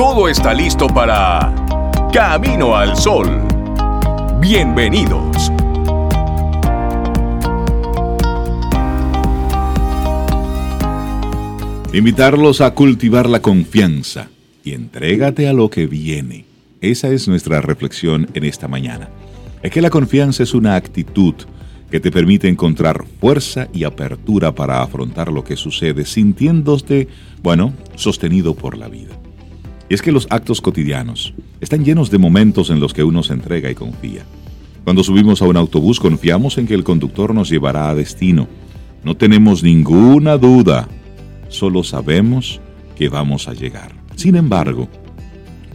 todo está listo para Camino al Sol. Bienvenidos. Invitarlos a cultivar la confianza y entrégate a lo que viene. Esa es nuestra reflexión en esta mañana. Es que la confianza es una actitud que te permite encontrar fuerza y apertura para afrontar lo que sucede sintiéndote, bueno, sostenido por la vida. Y es que los actos cotidianos están llenos de momentos en los que uno se entrega y confía. Cuando subimos a un autobús confiamos en que el conductor nos llevará a destino. No tenemos ninguna duda solo sabemos que vamos a llegar. Sin embargo,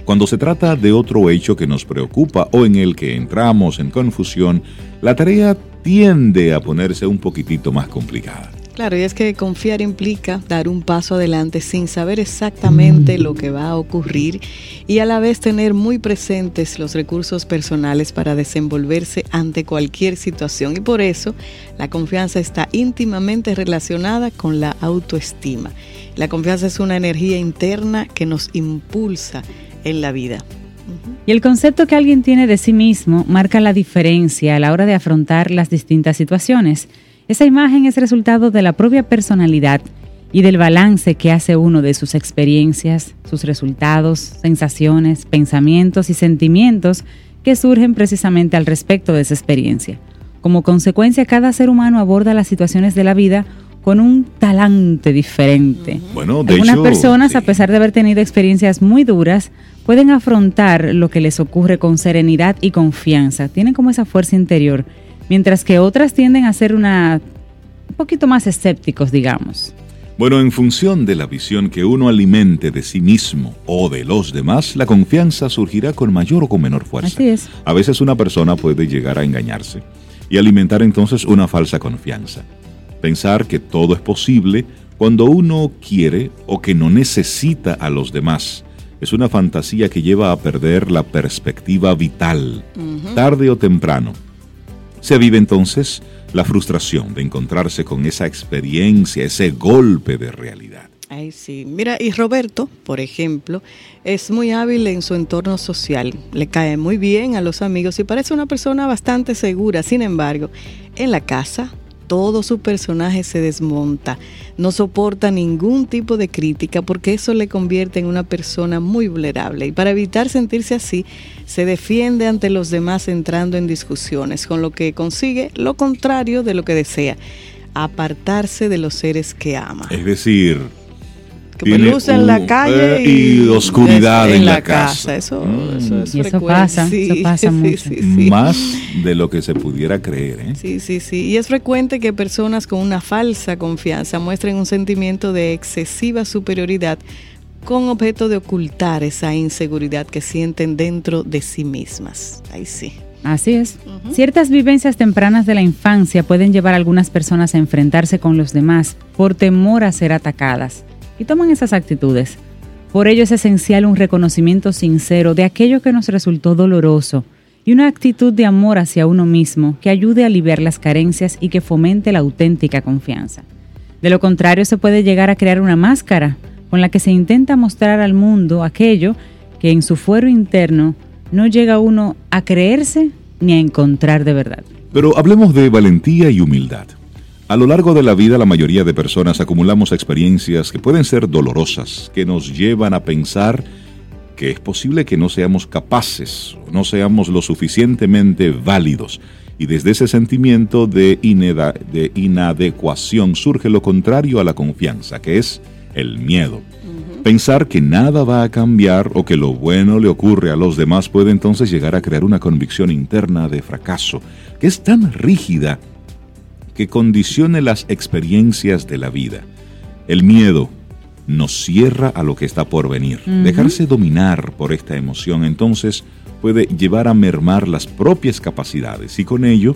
cuando se trata de otro hecho que nos preocupa o en el que entramos en confusión, la tarea tiende a ponerse un poquitito más complicada. Claro, y es que confiar implica dar un paso adelante sin saber exactamente lo que va a ocurrir y a la vez tener muy presentes los recursos personales para desenvolverse ante cualquier situación. Y por eso la confianza está íntimamente relacionada con la autoestima. La confianza es una energía interna que nos impulsa en la vida. Y el concepto que alguien tiene de sí mismo marca la diferencia a la hora de afrontar las distintas situaciones. Esa imagen es resultado de la propia personalidad y del balance que hace uno de sus experiencias, sus resultados, sensaciones, pensamientos y sentimientos que surgen precisamente al respecto de esa experiencia. Como consecuencia, cada ser humano aborda las situaciones de la vida con un talante diferente. Bueno, de Algunas personas, a pesar de haber tenido experiencias muy duras, pueden afrontar lo que les ocurre con serenidad y confianza. Tienen como esa fuerza interior mientras que otras tienden a ser una, un poquito más escépticos, digamos. Bueno, en función de la visión que uno alimente de sí mismo o de los demás, la confianza surgirá con mayor o con menor fuerza. Así es. A veces una persona puede llegar a engañarse y alimentar entonces una falsa confianza. Pensar que todo es posible cuando uno quiere o que no necesita a los demás. Es una fantasía que lleva a perder la perspectiva vital, tarde o temprano se vive entonces la frustración de encontrarse con esa experiencia, ese golpe de realidad. Ay, sí. Mira, y Roberto, por ejemplo, es muy hábil en su entorno social. Le cae muy bien a los amigos y parece una persona bastante segura. Sin embargo, en la casa todo su personaje se desmonta, no soporta ningún tipo de crítica porque eso le convierte en una persona muy vulnerable y para evitar sentirse así, se defiende ante los demás entrando en discusiones, con lo que consigue lo contrario de lo que desea, apartarse de los seres que ama. Es decir, que luz en la calle eh, y, oscuridad en, la, casa. Eso, mm. eso, es y eso pasa, eso pasa mucho. Más de lo que se pudiera creer. ¿eh? Sí, sí, sí. Y es frecuente que personas con una falsa confianza muestren un sentimiento de excesiva superioridad con objeto de ocultar esa inseguridad que sienten dentro de sí mismas. Ahí sí. Así es. Ciertas vivencias tempranas de la infancia pueden llevar a algunas personas a enfrentarse con los demás por temor a ser atacadas y toman esas actitudes. Por ello es esencial un reconocimiento sincero de aquello que nos resultó doloroso y una actitud de amor hacia uno mismo que ayude a aliviar las carencias y que fomente la auténtica confianza. De lo contrario, se puede llegar a crear una máscara con la que se intenta mostrar al mundo aquello que en su fuero interno no llega uno a creerse ni a encontrar de verdad. Pero hablemos de valentía y humildad. A lo largo de la vida la mayoría de personas acumulamos experiencias que pueden ser dolorosas, que nos llevan a pensar que es posible que no seamos capaces, no seamos lo suficientemente válidos. Y desde ese sentimiento de, de inadecuación surge lo contrario a la confianza, que es el miedo. Pensar que nada va a cambiar o que lo bueno le ocurre a los demás puede entonces llegar a crear una convicción interna de fracaso, que es tan rígida que condicione las experiencias de la vida. El miedo nos cierra a lo que está por venir. Dejarse dominar por esta emoción entonces puede llevar a mermar las propias capacidades y con ello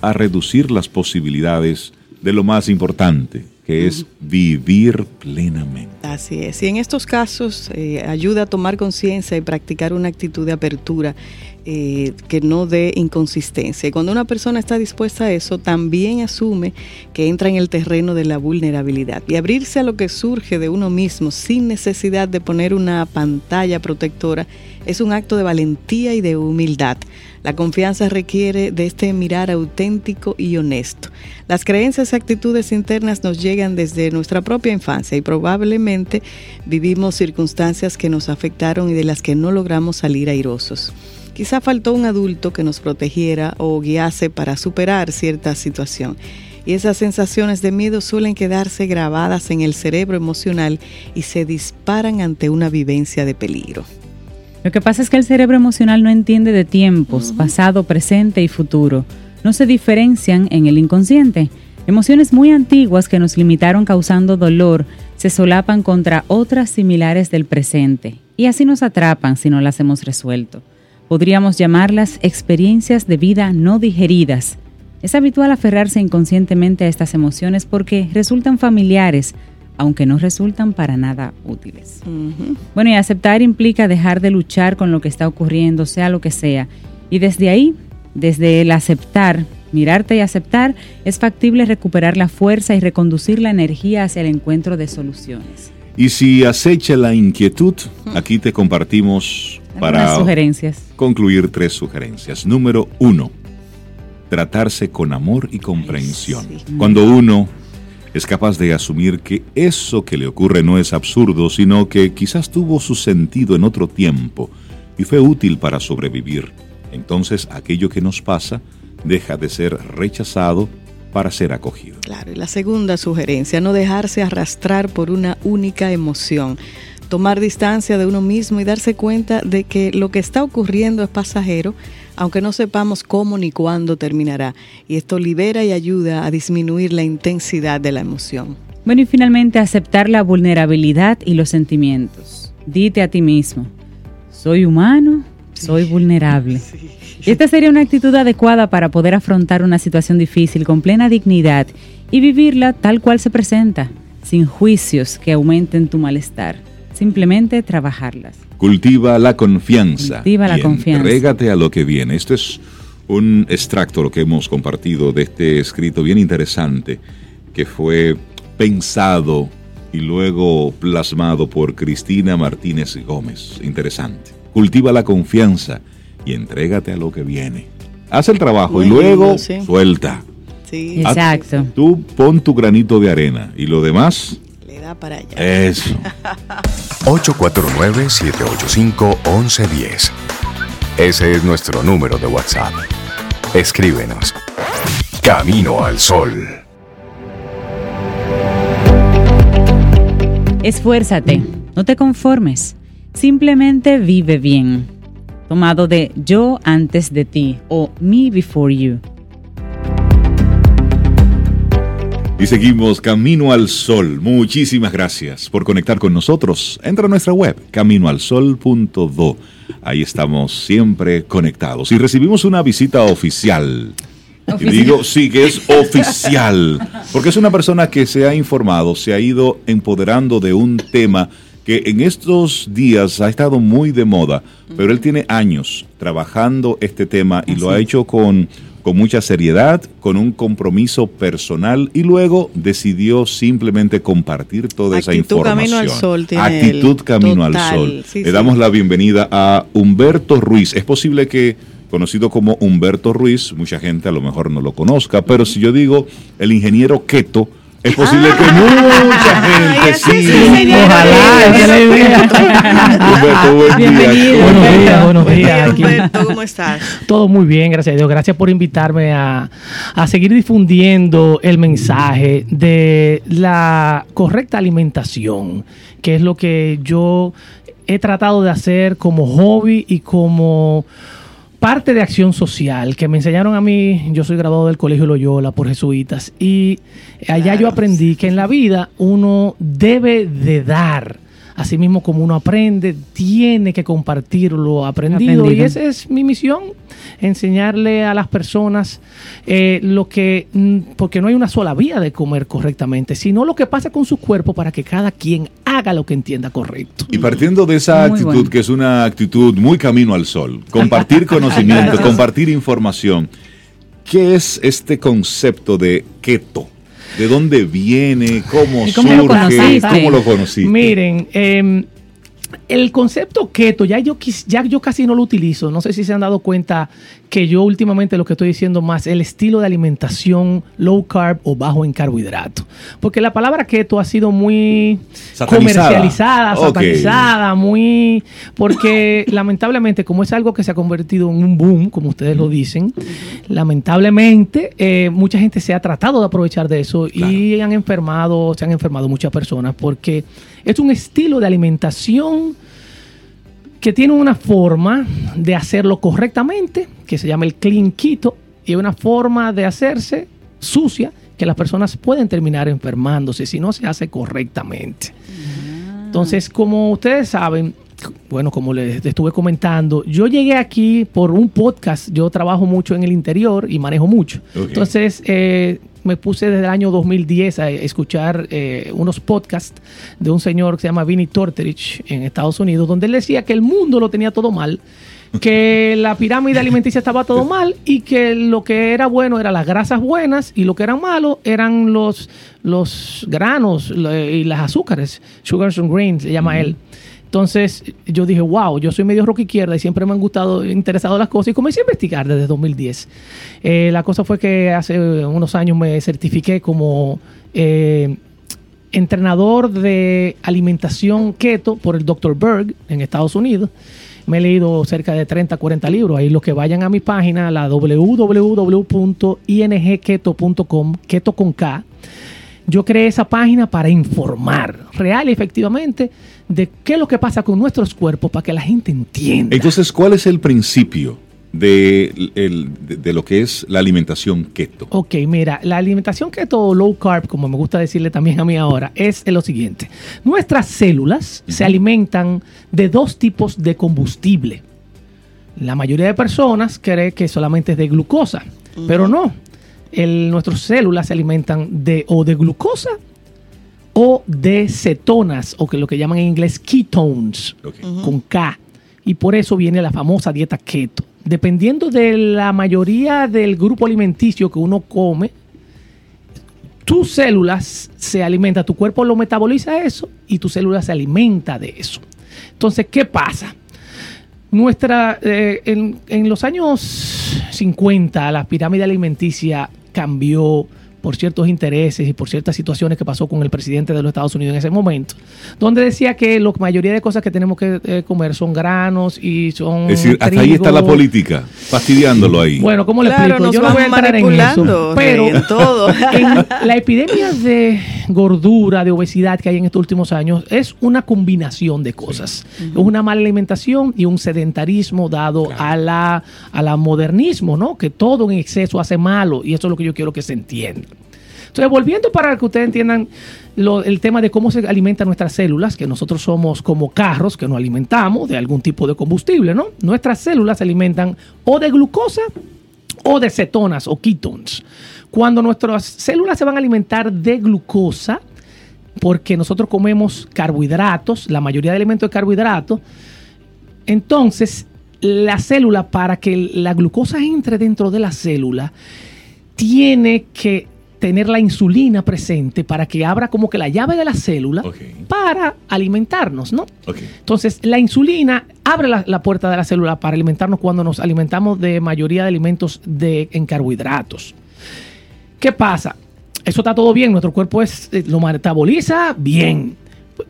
a reducir las posibilidades de lo más importante, que es vivir plenamente. Así es. Y en estos casos eh, ayuda a tomar conciencia y practicar una actitud de apertura eh, que no dé inconsistencia. Y cuando una persona está dispuesta a eso, también asume que entra en el terreno de la vulnerabilidad. Y abrirse a lo que surge de uno mismo sin necesidad de poner una pantalla protectora es un acto de valentía y de humildad. La confianza requiere de este mirar auténtico y honesto. Las creencias y actitudes internas nos llegan desde nuestra propia infancia y probablemente vivimos circunstancias que nos afectaron y de las que no logramos salir airosos. Quizá faltó un adulto que nos protegiera o guiase para superar cierta situación. Y esas sensaciones de miedo suelen quedarse grabadas en el cerebro emocional y se disparan ante una vivencia de peligro. Lo que pasa es que el cerebro emocional no entiende de tiempos, pasado, presente y futuro. No se diferencian en el inconsciente. Emociones muy antiguas que nos limitaron causando dolor se solapan contra otras similares del presente y así nos atrapan si no las hemos resuelto. Podríamos llamarlas experiencias de vida no digeridas. Es habitual aferrarse inconscientemente a estas emociones porque resultan familiares, aunque no resultan para nada útiles. Bueno, y aceptar implica dejar de luchar con lo que está ocurriendo, sea lo que sea. Y desde ahí, desde el aceptar, mirarte y aceptar, es factible recuperar la fuerza y reconducir la energía hacia el encuentro de soluciones. Y si acecha la inquietud, aquí te compartimos para sugerencias. concluir tres sugerencias. Número uno, tratarse con amor y comprensión. Cuando uno es capaz de asumir que eso que le ocurre no es absurdo, sino que quizás tuvo su sentido en otro tiempo y fue útil para sobrevivir, entonces aquello que nos pasa deja de ser rechazado para ser acogido. Claro, y la segunda sugerencia, no dejarse arrastrar por una única emoción tomar distancia de uno mismo y darse cuenta de que lo que está ocurriendo es pasajero, aunque no sepamos cómo ni cuándo terminará. Y esto libera y ayuda a disminuir la intensidad de la emoción. Bueno, y finalmente aceptar la vulnerabilidad y los sentimientos. Dite a ti mismo, soy humano, soy vulnerable. Y esta sería una actitud adecuada para poder afrontar una situación difícil con plena dignidad y vivirla tal cual se presenta, sin juicios que aumenten tu malestar simplemente trabajarlas. Cultiva la confianza. Cultiva la confianza. Entrégate a lo que viene. Esto es un extracto, lo que hemos compartido de este escrito bien interesante, que fue pensado y luego plasmado por Cristina Martínez Gómez. Interesante. Cultiva la confianza y entrégate a lo que viene. Haz el trabajo y luego suelta. Sí. Exacto. Tú pon tu granito de arena y lo demás para allá. Eso. 849-785-1110. Ese es nuestro número de WhatsApp. Escríbenos. Camino al Sol. Esfuérzate, no te conformes. Simplemente vive bien. Tomado de yo antes de ti o me before you. Y seguimos Camino al Sol. Muchísimas gracias por conectar con nosotros. Entra a nuestra web, caminoalsol.do. Ahí estamos siempre conectados. Y recibimos una visita oficial. Y digo, sí, que es oficial. Porque es una persona que se ha informado, se ha ido empoderando de un tema que en estos días ha estado muy de moda, pero él tiene años trabajando este tema y lo ha hecho con con mucha seriedad, con un compromiso personal y luego decidió simplemente compartir toda esa información. Camino al sol. Actitud Camino al Sol. Le damos la bienvenida a Humberto Ruiz. Es posible que conocido como Humberto Ruiz, mucha gente a lo mejor no lo conozca, pero si yo digo el ingeniero Keto, es posible que mucha gente sí. Ojalá, Bienvenido. Buenos días, buenos días. ¿cómo estás? Todo muy bien, gracias a Dios. Gracias por invitarme a, a seguir difundiendo el mensaje de la correcta alimentación, que es lo que yo he tratado de hacer como hobby y como parte de acción social que me enseñaron a mí, yo soy graduado del Colegio Loyola por jesuitas y allá yo aprendí que en la vida uno debe de dar. Así mismo como uno aprende, tiene que compartir lo aprendido. Aprendido. Y esa es mi misión, enseñarle a las personas eh, lo que, mm, porque no hay una sola vía de comer correctamente, sino lo que pasa con su cuerpo para que cada quien haga lo que entienda correcto. Y partiendo de esa Muy actitud, bueno. que es una actitud muy camino al sol, compartir conocimiento, compartir información, ¿qué es este concepto de keto? ¿De dónde viene? ¿Cómo ¿Y cómo lo surge? conociste? ¿Cómo lo conociste? Miren, eh, el concepto keto, ya yo, ya yo casi no lo utilizo. No sé si se han dado cuenta que yo últimamente lo que estoy diciendo más el estilo de alimentación low carb o bajo en carbohidrato. Porque la palabra keto ha sido muy Satanizada. comercializada, satanizada, muy... Porque lamentablemente, como es algo que se ha convertido en un boom, como ustedes lo dicen, lamentablemente eh, mucha gente se ha tratado de aprovechar de eso y han enfermado, se han enfermado muchas personas porque es un estilo de alimentación que tiene una forma de hacerlo correctamente, que se llama el clean keto, y una forma de hacerse sucia que las personas pueden terminar enfermándose si no se hace correctamente. Entonces, como ustedes saben, bueno, como les estuve comentando, yo llegué aquí por un podcast, yo trabajo mucho en el interior y manejo mucho. Entonces, eh, me puse desde el año 2010 a escuchar eh, unos podcasts de un señor que se llama Vinny Torterich en Estados Unidos, donde él decía que el mundo lo tenía todo mal, que la pirámide alimenticia estaba todo mal y que lo que era bueno eran las grasas buenas y lo que era malo eran los, los granos y las azúcares, sugars and grains, se llama él. Entonces yo dije, wow, yo soy medio rock izquierda y siempre me han gustado, interesado las cosas y comencé a investigar desde 2010. Eh, la cosa fue que hace unos años me certifiqué como eh, entrenador de alimentación keto por el Dr. Berg en Estados Unidos. Me he leído cerca de 30, 40 libros. Ahí los que vayan a mi página, la www.ingketo.com, keto con K. Yo creé esa página para informar real y efectivamente de qué es lo que pasa con nuestros cuerpos para que la gente entienda. Entonces, ¿cuál es el principio de, el- de- de lo que es la alimentación keto? Ok, mira, la alimentación keto o low carb, como me gusta decirle también a mí ahora, es lo siguiente. Nuestras células se alimentan de dos tipos de combustible. La mayoría de personas cree que solamente es de glucosa, pero no. El- nuestras células se alimentan de o de glucosa o de cetonas, o que lo que llaman en inglés ketones con K. Y por eso viene la famosa dieta keto. Dependiendo de la mayoría del grupo alimenticio que uno come, tus células se alimentan, tu cuerpo lo metaboliza eso y tu célula se alimenta de eso. Entonces, ¿qué pasa? Nuestra, eh, en, en los años 50, la pirámide alimenticia cambió por ciertos intereses y por ciertas situaciones que pasó con el presidente de los Estados Unidos en ese momento, donde decía que la mayoría de cosas que tenemos que eh, comer son granos y son Es decir, hasta ahí está la política, fastidiándolo ahí. Bueno, ¿cómo le Claro, explico? Yo no voy a entrar en eso, manipulando, pero Rey, en todo. en la epidemia de gordura, de obesidad que hay en estos últimos años es una combinación de cosas. Es una mala alimentación y un sedentarismo dado a la a la modernismo, ¿no? Que todo en exceso hace malo y eso es lo que yo quiero que se entienda. Entonces, volviendo para que ustedes entiendan el tema de cómo se alimentan nuestras células, que nosotros somos como carros que nos alimentamos de algún tipo de combustible, ¿no? Nuestras células se alimentan o de glucosa o de cetonas o ketones. Cuando nuestras células se van a alimentar de glucosa, porque nosotros comemos carbohidratos, la mayoría de alimentos de carbohidratos, entonces la célula, para que la glucosa entre dentro de la célula, tiene que tener la insulina presente para que abra como que la llave de la célula para alimentarnos, ¿no? Entonces, la insulina abre la, la puerta de la célula para alimentarnos cuando nos alimentamos de mayoría de alimentos de, en carbohidratos. ¿Qué pasa? Eso está todo bien, nuestro cuerpo es, eh, lo metaboliza bien,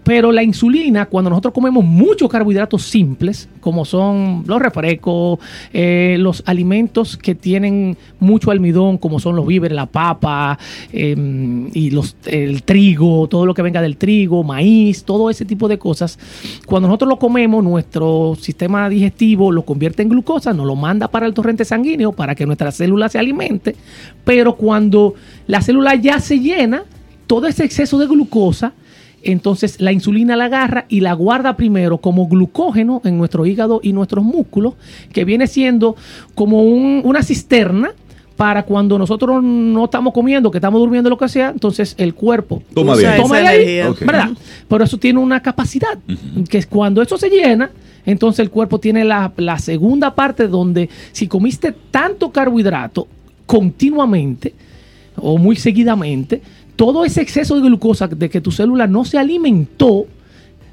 pero la insulina, cuando nosotros comemos muchos carbohidratos simples, como son los refrescos, eh, los alimentos que tienen mucho almidón, como son los víveres, la papa, em, y los, el trigo, todo lo que venga del trigo, maíz, todo ese tipo de cosas, cuando nosotros lo comemos, nuestro sistema digestivo lo convierte en glucosa, nos lo manda para el torrente sanguíneo para que nuestra célula se alimente, pero cuando la célula ya se llena, todo ese exceso de glucosa, entonces la insulina la agarra y la guarda primero como glucógeno en nuestro hígado y nuestros músculos, que viene siendo como una cisterna para cuando nosotros no estamos comiendo, que estamos durmiendo, lo que sea, entonces el cuerpo toma de ahí. Toma de ahí ¿verdad? Pero eso tiene una capacidad, que es cuando eso se llena, entonces el cuerpo tiene la, la segunda parte donde si comiste tanto carbohidrato continuamente o muy seguidamente, todo ese exceso de glucosa de que tu célula no se alimentó,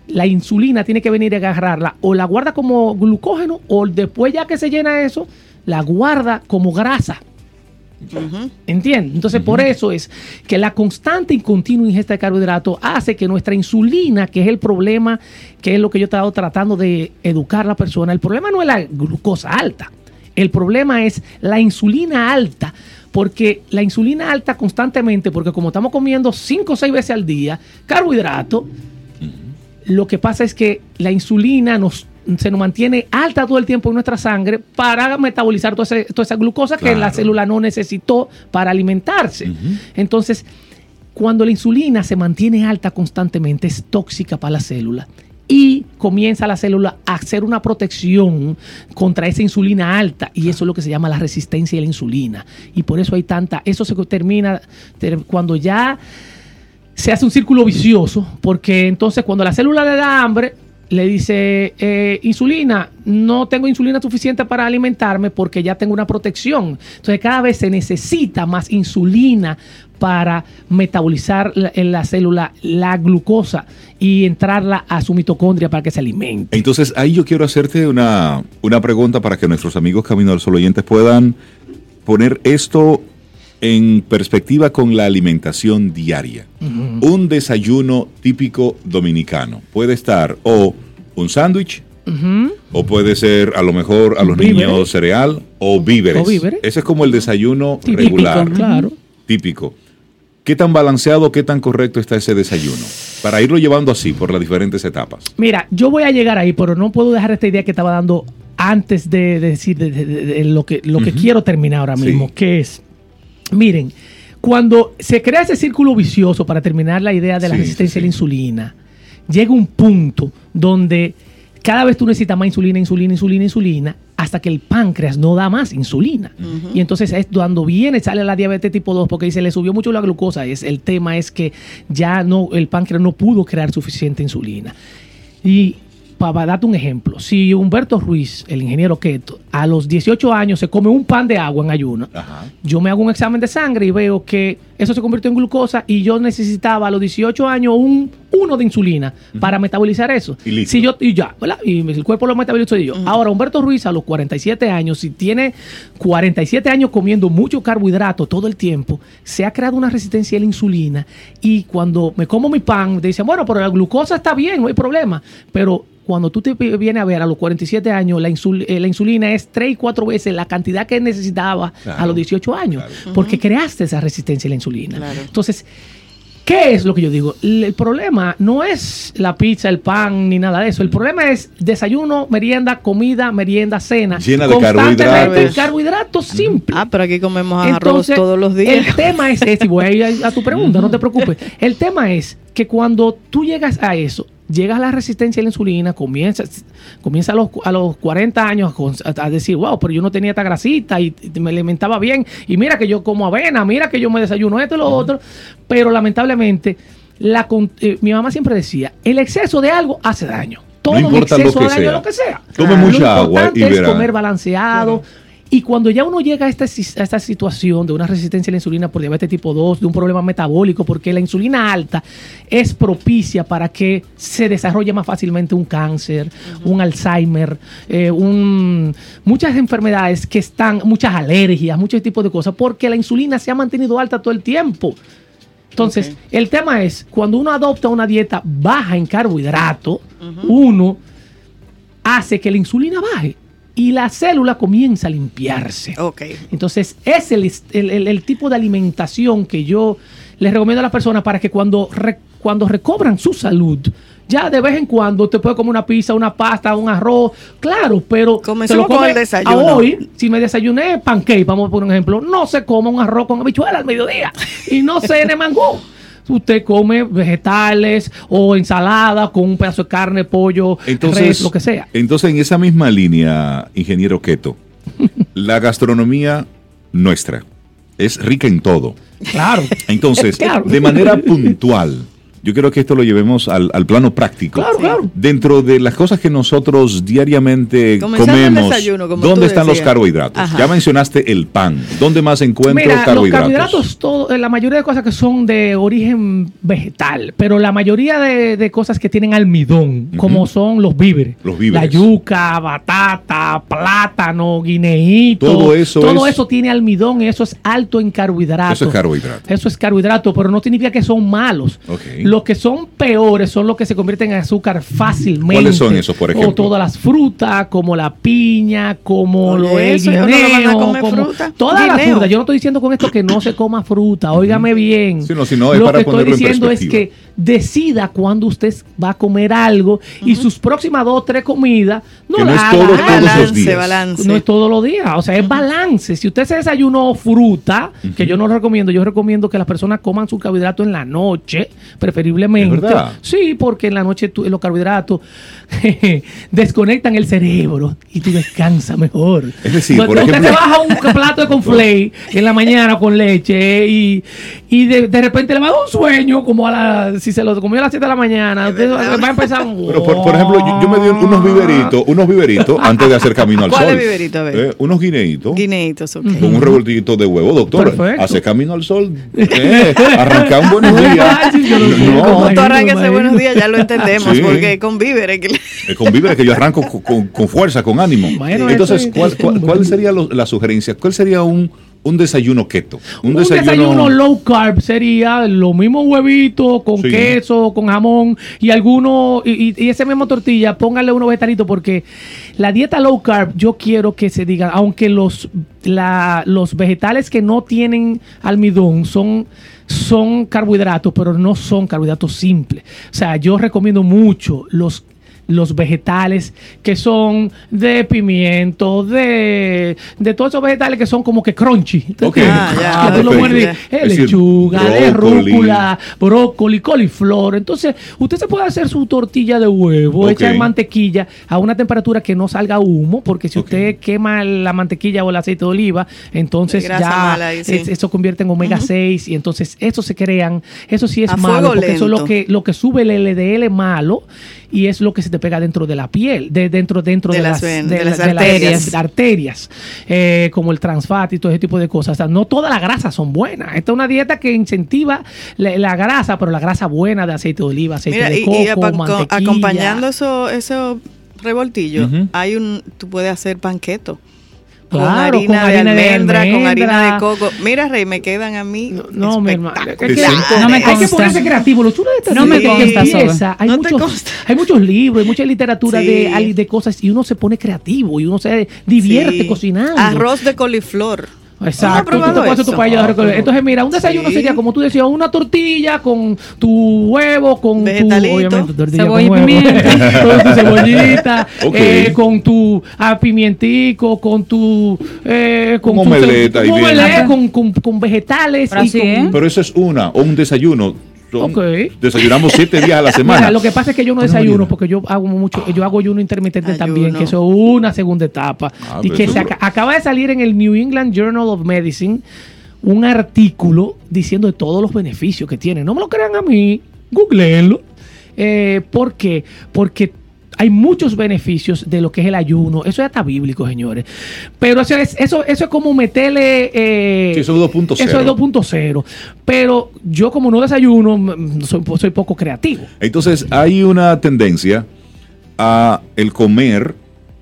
la insulina tiene que venir a agarrarla o la guarda como glucógeno o después ya que se llena eso, la guarda como grasa. ¿Entiendes? Entonces, por eso es que la constante y continua ingesta de carbohidratos hace que nuestra insulina, que es el problema, que es lo que yo he estado tratando de educar a la persona, el problema no es la glucosa alta, el problema es la insulina alta porque la insulina alta constantemente, porque como estamos comiendo 5 o 6 veces al día carbohidrato, lo que pasa es que la insulina nos, se nos mantiene alta todo el tiempo en nuestra sangre para metabolizar toda, esa glucosa que la célula no necesitó para alimentarse. Entonces, cuando la insulina se mantiene alta constantemente, es tóxica para la célula y comienza la célula a hacer una protección contra esa insulina alta y eso es lo que se llama la resistencia a la insulina. Y por eso hay tanta, eso se termina cuando ya se hace un círculo vicioso porque entonces cuando la célula le da hambre le dice, eh, insulina, no tengo insulina suficiente para alimentarme porque ya tengo una protección. Entonces cada vez se necesita más insulina para metabolizar en la célula la glucosa y entrarla a su mitocondria para que se alimente. Entonces ahí yo quiero hacerte una, una pregunta para que nuestros amigos Camino del Sol oyentes puedan poner esto en perspectiva con la alimentación diaria. Un desayuno típico dominicano puede estar o un sándwich, o puede ser a lo mejor a los niños cereal o víveres. Ese es como el desayuno regular. Claro. Típico. ¿Qué tan balanceado, qué tan correcto está ese desayuno? Para irlo llevando así por las diferentes etapas. Mira, yo voy a llegar ahí, pero no puedo dejar esta idea que estaba dando antes de, decir lo que, lo que quiero terminar ahora mismo, que es Miren, cuando se crea ese círculo vicioso para terminar la idea de la resistencia a la insulina, llega un punto donde cada vez tú necesitas más insulina, insulina, insulina, insulina, hasta que el páncreas no da más insulina. Y entonces es cuando viene, sale la diabetes tipo 2, porque se le subió mucho la glucosa. Es, el tema es que ya no, el páncreas no pudo crear suficiente insulina. Y para darte un ejemplo, si Humberto Ruiz, el ingeniero Keto, a los 18 años se come un pan de agua en ayuno, yo me hago un examen de sangre y veo que eso se convirtió en glucosa y yo necesitaba a los 18 años un uno de insulina para metabolizar eso. Y si yo y ya, ¿verdad? Y el cuerpo lo metabolizó y yo. Ahora Humberto Ruiz a los 47 años, si tiene 47 años comiendo mucho carbohidrato todo el tiempo, se ha creado una resistencia a la insulina y cuando me como mi pan, te dicen, bueno, pero la glucosa está bien, no hay problema, pero cuando tú te vienes a ver a los 47 años, la, eh, la insulina es 3 y 4 veces la cantidad que necesitaba a los 18 años, porque creaste esa resistencia a la insulina. Entonces, ¿Qué es lo que yo digo? El problema no es la pizza, el pan, ni nada de eso. El problema es desayuno, merienda, comida, merienda, cena. Llena de carbohidratos. Carbohidratos simples. Ah, pero aquí comemos arroz todos los días. El tema es, este, voy a ir a tu pregunta, no te preocupes. El tema es que cuando tú llegas a eso, llega la resistencia a la insulina, comienza, comienza a, los, a los 40 años a, decir, wow, pero yo no tenía esta grasita y, me alimentaba bien, y mira que yo como avena, mira que yo me desayuno esto y lo otro, pero lamentablemente la, eh, mi mamá siempre decía, el exceso de algo hace daño. Todo no importa exceso lo que sea. lo que sea. Tome mucha agua y es comer balanceado. Y cuando ya uno llega a esta, esta situación de una resistencia a la insulina por diabetes tipo 2, de un problema metabólico, porque la insulina alta es propicia para que se desarrolle más fácilmente un cáncer, un Alzheimer, eh, un, muchas enfermedades que están, muchas alergias, muchos tipos de cosas, porque la insulina se ha mantenido alta todo el tiempo. Entonces, el tema es, cuando uno adopta una dieta baja en carbohidrato, uno hace que la insulina baje y la célula comienza a limpiarse. Ok. Entonces, es el, el- tipo de alimentación que yo les recomiendo a las personas para que cuando, re- cuando recobran su salud, ya de vez en cuando te puede comer una pizza, una pasta, un arroz, claro, pero te lo con come el desayuno. a hoy, si me desayuné pancake, vamos a poner un ejemplo, no se coma un arroz con habichuela al mediodía y no cene mangú. Usted come vegetales o ensalada con un pedazo de carne, pollo, Entonces, res, lo que sea. Entonces, en esa misma línea, ingeniero Keto, la gastronomía nuestra es rica en todo. Claro. Entonces, Claro. de manera puntual, yo creo que esto lo llevemos al, al plano práctico. Claro, claro. Dentro de las cosas que nosotros diariamente Comenzando comemos, desayuno, como ¿dónde están los carbohidratos? Ajá. Ya mencionaste el pan. ¿Dónde más encuentro Mira, los carbohidratos? carbohidratos, todo, eh, la mayoría de cosas que son de origen vegetal, pero la mayoría de, de cosas que tienen almidón, como son los víveres. Los víveres. La yuca, batata, plátano, guineíto. Todo eso Todo es- eso tiene almidón y eso es alto en carbohidratos. Eso es carbohidrato. Eso es carbohidrato, pero no significa que son malos. Ok. Los que son peores son los que se convierten en azúcar fácilmente. ¿Cuáles son esos, por ejemplo? O todas las frutas, como la piña, como lo es ¿no le van a guineo, comer como fruta? toda la Guineo. fruta. Yo no estoy diciendo con esto que no se coma fruta. Óigame bien. Sí, no, si no, es lo para que estoy diciendo es que decida cuándo usted va a comer algo y sus próximas dos o tres comidas no Que no la es haga todo algo. todos los balance, días. balance. No es todos los días, o sea, es balance. Si usted se desayunó fruta, que yo no lo recomiendo, yo recomiendo que las personas coman su carbohidrato en la noche, preferiblemente. ¿Es verdad? Sí, porque en la noche tú- los carbohidratos desconectan el cerebro y tú descansas mejor. Es decir, No- por usted ejemplo- se baja un plato de conflay en la mañana con leche y, y de, de repente le va a dar un sueño, como a la, si se lo comió a las 7 de la mañana, usted va a empezar. Pero por, por ejemplo, yo, yo me di un- unos viveritos, unos viveritos antes de hacer camino al ¿Cuál sol. viverito? A ver. Eh, unos guineitos. Guineitos, ok. Con un revoltito de huevo, doctor. Perfecto. Hace camino al sol. Eh, arranca un buenos días. No, Como Imagino, tú arranques buenos días, ya lo entendemos, Sí. porque con víveres que eh, con víveres que yo arranco con, con- con fuerza, con ánimo. Bueno, Entonces, ¿cuál, cuál- un sería lo- la sugerencia? ¿Cuál sería un, un desayuno keto? Un, desayuno... low carb sería lo mismo huevito con Sí. queso, con jamón y alguno y, y- y ese mismo tortilla, póngale unos vegetalitos porque la dieta low carb yo quiero que se diga, aunque los la- los vegetales que no tienen almidón son son carbohidratos, pero no son carbohidratos simples. O sea, yo recomiendo mucho los los vegetales que son de pimiento, de, de todos esos vegetales que son como que crunchy. Ah, ya, Que tú lo eh, lechuga, de rúcula, brócoli, coliflor. Entonces, usted se puede hacer su tortilla de huevo, Ok. echar mantequilla a una temperatura que no salga humo, porque si usted quema la mantequilla o el aceite de oliva, entonces ya mala ahí, sí. es- eso convierte en omega 6 y entonces eso se crean, eso sí es A malo, porque eso es lo lento. que, lo que sube el LDL malo y es lo que se te pega dentro de la piel, de, dentro, dentro De de, las las, ven- de de las- las de las arterias. eh, como el transfat y todo ese tipo de cosas. O sea, no todas las grasas son buenas. Esta es una dieta que incentiva la, la grasa, pero la grasa buena de aceite de oliva, aceite Mira, de y, coco, y acompañando eso, esos revoltillos, Ujú. hay un, tú puedes hacer panqueto. Con Claro, harina, con de, almendra, con harina de coco. Mira, Rey, me quedan a mí. No, mi hermano. es que- espectaculares. No me hay que ponerse creativo. Lo chulo de esta No me consta, hay, No te muchos, consta. hay muchos libros, hay mucha literatura Sí. de, cosas y uno se pone creativo y uno se divierte Sí. cocinando. Arroz de coliflor. ¿No has Exacto, tú probado te puedes hacer tu eso? paella de arroz. Entonces, mira, un desayuno Sí. sería, como tú decías, una tortilla con tu huevo, con Vegetalito. tu, obviamente, tortilla Cebolla y con huevo, pimienta. con tu cebollita, eh, con tu ah, pimientico, con tu... Eh, con tu omelette con, con, con vegetales. Pero y así. Pero eso es una, o un desayuno. Desayunamos siete días a la semana. Mira, lo que pasa es que yo no desayuno porque yo hago mucho, yo hago ayuno intermitente Ayuno. también, que eso es una segunda etapa. Ah, y que se aca- acaba de salir en el New England Journal of Medicine un artículo diciendo de todos los beneficios que tiene. No me lo crean a mí, googleenlo. Eh, ¿Por qué? Porque hay muchos beneficios de lo que es el ayuno. Eso ya está bíblico, señores. Pero eso es, eso, eso es como meterle... eh, Sí, eso es 2.0. Eso es 2.0. Pero yo como no desayuno, soy, soy poco creativo. Entonces hay una tendencia a el comer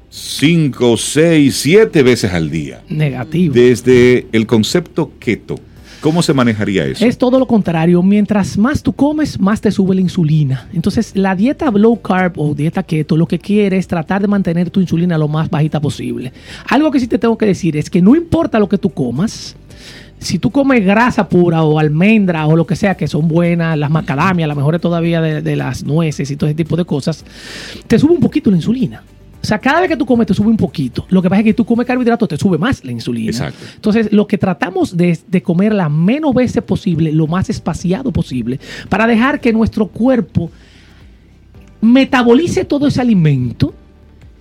cinco, seis, siete veces al día. Negativo. Desde el concepto keto, ¿Cómo se manejaría eso? Es todo lo contrario. Mientras más tú comes, más te sube la insulina. Entonces, la dieta low carb o dieta keto lo que quiere es tratar de mantener tu insulina lo más bajita posible. Algo que sí te tengo que decir es que no importa lo que tú comas, si tú comes grasa pura o almendra o lo que sea, que son buenas, las macadamias, las mejores todavía de, de las nueces y todo ese tipo de cosas, te sube un poquito la insulina. O sea, cada vez que tú comes te sube un poquito. Lo que pasa es que tú comes carbohidratos te sube más la insulina. Exacto. Entonces, lo que tratamos de, de comer las menos veces posible, lo más espaciado posible, para dejar que nuestro cuerpo metabolice todo ese alimento,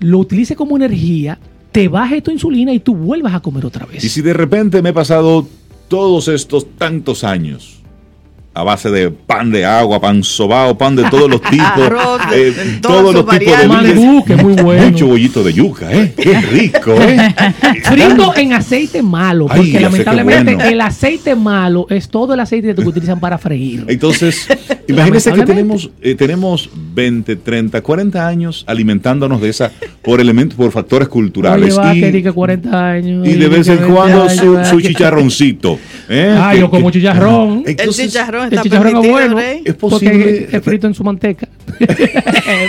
lo utilice como energía, te baje tu insulina y tú vuelvas a comer otra vez. Y si de repente me he pasado todos estos tantos años a base de pan de agua, pan sobao, pan de todos los tipos, Arroz de- eh, todos los tipos de que muy bueno. Mucho bollito de yuca, ¿eh? Qué rico, ¿eh? Frito en aceite malo, porque lamentablemente bueno. el aceite malo es todo el aceite que utilizan para freír. Entonces, imagínense que tenemos, eh, tenemos 20, 30, 40 años alimentándonos de esa por elementos, por factores culturales. Oye, va, y, que diga 40 años. y de vez en cuando 20 su, chicharroncito. ¿eh? Ah, Que- yo como chicharrón. El Entonces, chicharrón El está chicharrón es bueno. Rey. Es posible- Porque es frito en su manteca.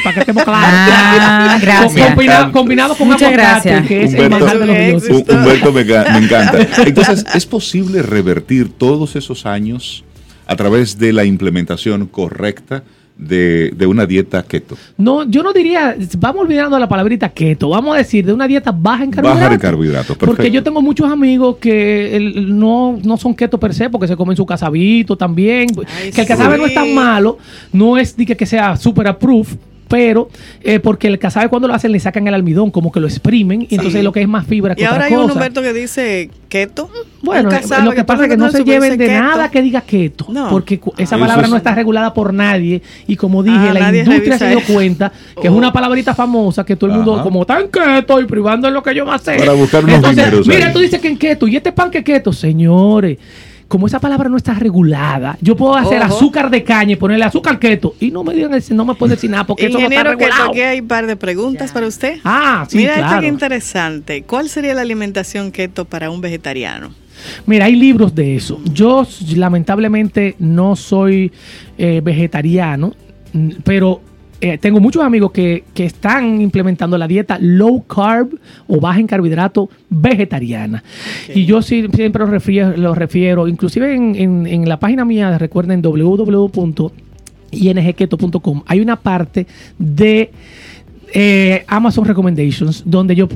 Para que estemos claros. Ah, gracias. Combinado, combinado con Muchas aguacate, gracias. que es el Humberto, manjar de los Humberto, dioses. Hu- Humberto me, me encanta. Entonces, ¿es posible revertir todos esos años a través de la implementación correcta de, de una dieta keto? No, yo no diría, vamos olvidando la palabrita keto, vamos a decir de una dieta baja en carbohidratos. Baja en carbohidratos, Porque yo tengo muchos amigos que el- no, no son keto per se, porque se comen su casabito también. Ay, que el casabe sí. no es tan malo, no es de que, que sea super approved, pero eh, porque el casabe cuando lo hacen le sacan el almidón, como que lo exprimen, y entonces lo que es más fibra que Y ahora hay un. Humberto que dice keto. Bueno, eh, sabe lo que pasa es que no se lleven de keto. nada que diga keto, No. porque esa Ah, palabra no es- está regulada por nadie y como dije, Ah, la nadie industria se dio cuenta que es Oh. una palabrita famosa que todo el mundo Ajá. como está en keto y privando en lo que yo más sé. Para buscar unos Entonces, dineros mira, ahí. tú dices que en keto y este pan que keto, señores. Como esa palabra no está regulada, yo puedo hacer Ojo. azúcar de caña y ponerle azúcar keto y no me digan, no me pueden decir nada porque eso no está Keto, regulado. aquí hay un par de preguntas para usted. Ah, sí, Mira esta claro. que interesante. ¿Cuál sería la alimentación keto para un vegetariano? Mira, hay libros de eso. Yo lamentablemente no soy eh, vegetariano, pero eh, tengo muchos amigos que, que están implementando la dieta low carb o baja en carbohidrato vegetariana. Y yo siempre los refiero, los refiero inclusive en, en- en la página mía, recuerden www.ingketo.com, hay una parte de eh, Amazon Recommendations, donde yo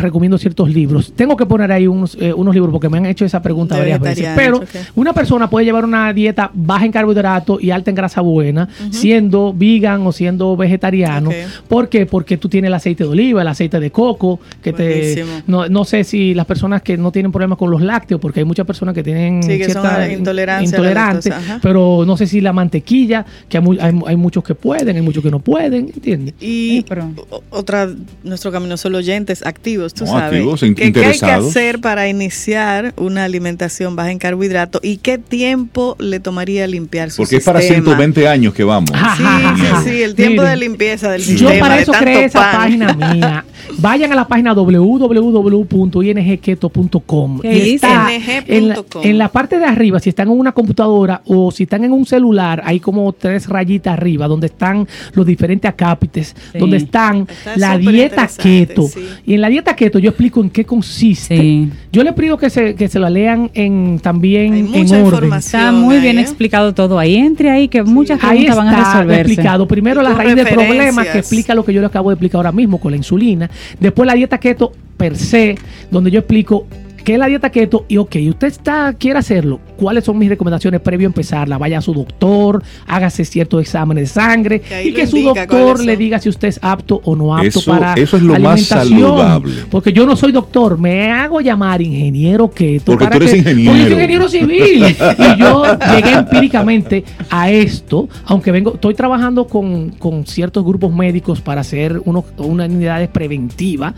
recomiendo ciertos libros. Tengo que poner ahí unos, eh, unos libros porque me han hecho esa pregunta De varias veces. Pero una persona puede llevar una dieta baja en carbohidratos y alta en grasa buena, siendo vegan o siendo vegetariano. Ok. ¿Por qué? Porque tú tienes el aceite de oliva, el aceite de coco, que te... No, no sé si las personas que no tienen problemas con los lácteos, porque hay muchas personas que tienen Sí, que son cierta intolerancia intolerante, pero no sé si la mantequilla, que hay, mu- hay, hay muchos que pueden, hay muchos que no pueden, ¿entiendes? Y Sí, pero- otra, nuestro camino solo oyentes activos, tú No, sabes. activos, in- ¿Qué, qué hay que hacer para iniciar una alimentación baja en carbohidratos y qué tiempo le tomaría limpiar su Porque es para sistema? 120 años que vamos. Ajá. Sí, sí, sí, el tiempo Miren, de limpieza del Yo sistema. para de eso creé esa pan. página mía. Vayan a la página www.ingketo.com. En la, en la parte de arriba, si están en una computadora o si están en un celular, hay como tres rayitas arriba donde están los diferentes acápites, Sí. donde están Está la dieta keto. sí. Y en la dieta keto yo explico en qué consiste. Sí. Yo les pido que se, que se la lean en, también Hay en mucha orden. información. Está muy bien ¿eh? explicado todo ahí. Entre ahí que muchas Ahí preguntas van a está resolverse. explicado. Primero la raíz del problema que explica lo que yo le acabo de explicar ahora mismo con la insulina. Después la dieta keto per se, donde yo explico qué es la dieta keto y ok, usted está quiere hacerlo. ¿Cuáles son mis recomendaciones previo a empezarla? Vaya a su doctor, hágase ciertos exámenes de sangre Que y que su doctor le diga si usted es apto o no apto Eso- para eso es lo más alimentación. saludable. Porque yo no soy doctor, me hago llamar ingeniero keto. Porque para tú eres que- ingeniero. Porque soy ingeniero civil. y yo llegué empíricamente a esto, aunque vengo, estoy trabajando con, con ciertos grupos médicos para hacer unos, unas unidades preventivas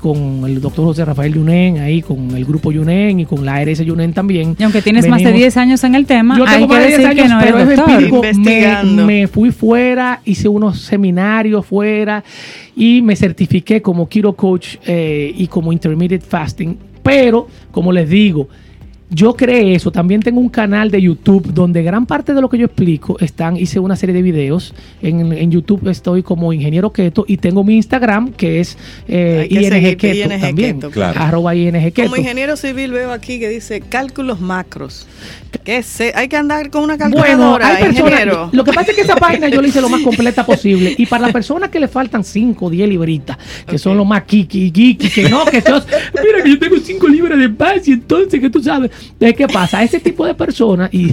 con el doctor José Rafael Yunen, ahí con el grupo Yunen y con la ARS Yunen también. Y aunque tienes más de Venimos- 10 años en el tema, yo hay tengo que más de 10 decir años, que no pero es empírico. Me, Investigando. me fui fuera, hice unos seminarios fuera y me certifiqué como keto coach eh, y como intermediate fasting. Pero, como les digo, yo creé eso. También tengo un canal de YouTube donde gran parte de lo que yo explico están, hice una serie de videos. En, en YouTube estoy como ingeniero keto y tengo mi Instagram que es eh, Hay que ING Keto ING también. Keto, Claro. Arroba ING Keto. Como ingeniero civil veo aquí que dice cálculos macros. ¿Qué sé? Hay que andar con una Bueno, calculadora, hay personas. ingeniero. Lo que pasa es que esa página yo la hice lo más completa posible. Y para las personas que le faltan 5 o 10 libritas, que son los más kiki, geeky, que no, que son. Mira que yo tengo 5 libras de paz y entonces, que tú sabes. Entonces, ¿qué pasa? Ese tipo de personas, y.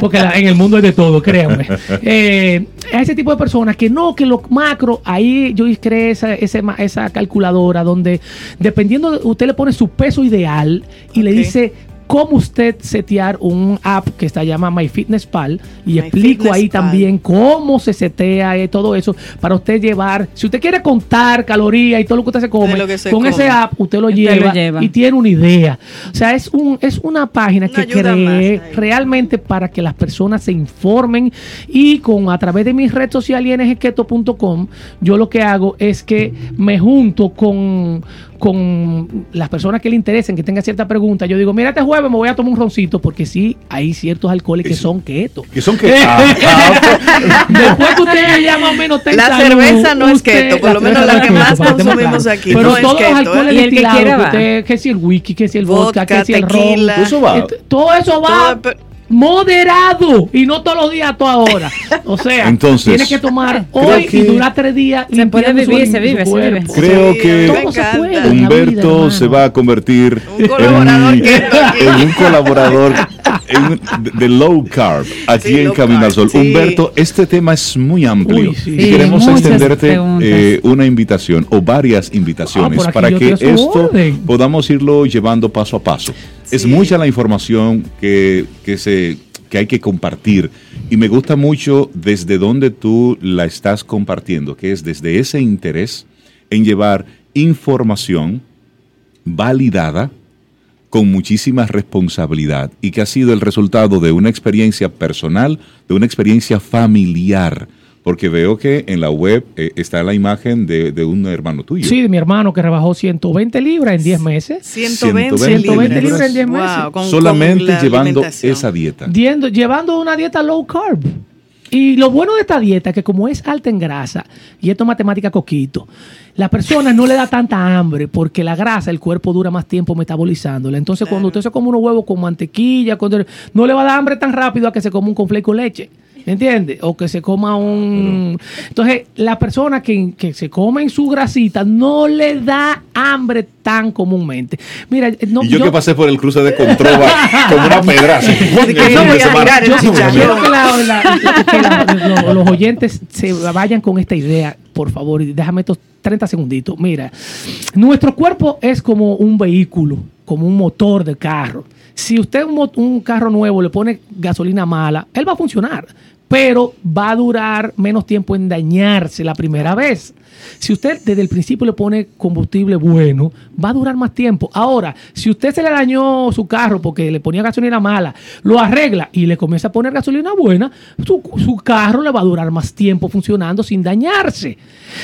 porque la- en el mundo es de todo, créanme. Eh, a ese tipo de personas que no, que lo macro, ahí yo creé esa, ese ma- esa calculadora donde, dependiendo, de- usted le pone su peso ideal y le dice cómo usted setear un app que está llamada MyFitnessPal y My explico ahí Pal. también cómo se setea eh, todo eso para usted llevar, si usted quiere contar calorías y todo lo que usted se come, se con come. ese app usted lo, Usted lleva, lo lleva. y tiene una idea. O sea, es un es una página Una que creé realmente para que las personas se informen y con a través de mi red social ingketo.com yo lo que hago es que me junto con con las personas que le interesen, que tengan cierta pregunta, yo digo, mira, este jueves me voy a tomar un roncito, porque sí, hay ciertos alcoholes que Eso. son keto. Que son que. Ah, ah, Después que usted ya más o menos en La salud, cerveza no es usted- keto, por lo menos la que es más keto, consumimos aquí, Pero no es todos los keto, alcoholes ¿eh? Y el que quiera que usted- que si el whisky, que si el vodka, Vodka, que si el ron. Eso va. todo eso va Todo- moderado y no todos los días, a toda hora. O sea, Entonces, tiene que tomar hoy que- y durar tres días. Se puede su vivir, se vive, se vive. Creo Sí, que vida, Humberto se va a convertir Un en un colaborador en- de, low carb aquí Sí, en Camino al Sol. sí. Humberto, este tema es muy amplio Uy, sí. y queremos extenderte eh, una invitación o varias invitaciones Ah, para que esto orden. podamos irlo llevando paso a paso. Es mucha la información que, que se que hay que compartir y me gusta mucho desde donde tú la estás compartiendo, que es desde ese interés en llevar información validada con muchísima responsabilidad y que ha sido el resultado de una experiencia personal, de una experiencia familiar, porque veo que en la web eh, está la imagen de, de un hermano tuyo. Sí, de mi hermano que rebajó 120 libras en 10 meses. 120, 120 libras en 10 meses. Wow, con- solamente con llevando esa dieta. Diendo- llevando una dieta low carb. Y lo bueno de esta dieta es que como es alta en grasa, y esto es matemática coquito, la persona no le da tanta hambre porque la grasa el cuerpo dura más tiempo metabolizándola. Entonces cuando usted se come unos huevos con mantequilla, con- no le va a dar hambre tan rápido a que se coma un conflé con leche. ¿Entiendes? O que se coma un... Entonces, la persona que, que se come en su grasita no le da hambre tan comúnmente. Mira, no, y yo, que pasé por el cruce de Controva como una pedraza. Así que yo voy a girar el yo chicharrón. quiero que, los oyentes se vayan con esta idea, por favor, y déjame estos 30 segunditos. Mira, nuestro cuerpo es como un vehículo, como un motor de carro. Si usted un, un carro nuevo le pone gasolina mala, él va a funcionar, pero va a durar menos tiempo en dañarse la primera vez. Si usted desde el principio le pone combustible bueno, va a durar más tiempo. Ahora, si usted se le dañó su carro porque le ponía gasolina mala, lo arregla y le comienza a poner gasolina buena, su, su carro le va a durar más tiempo funcionando sin dañarse.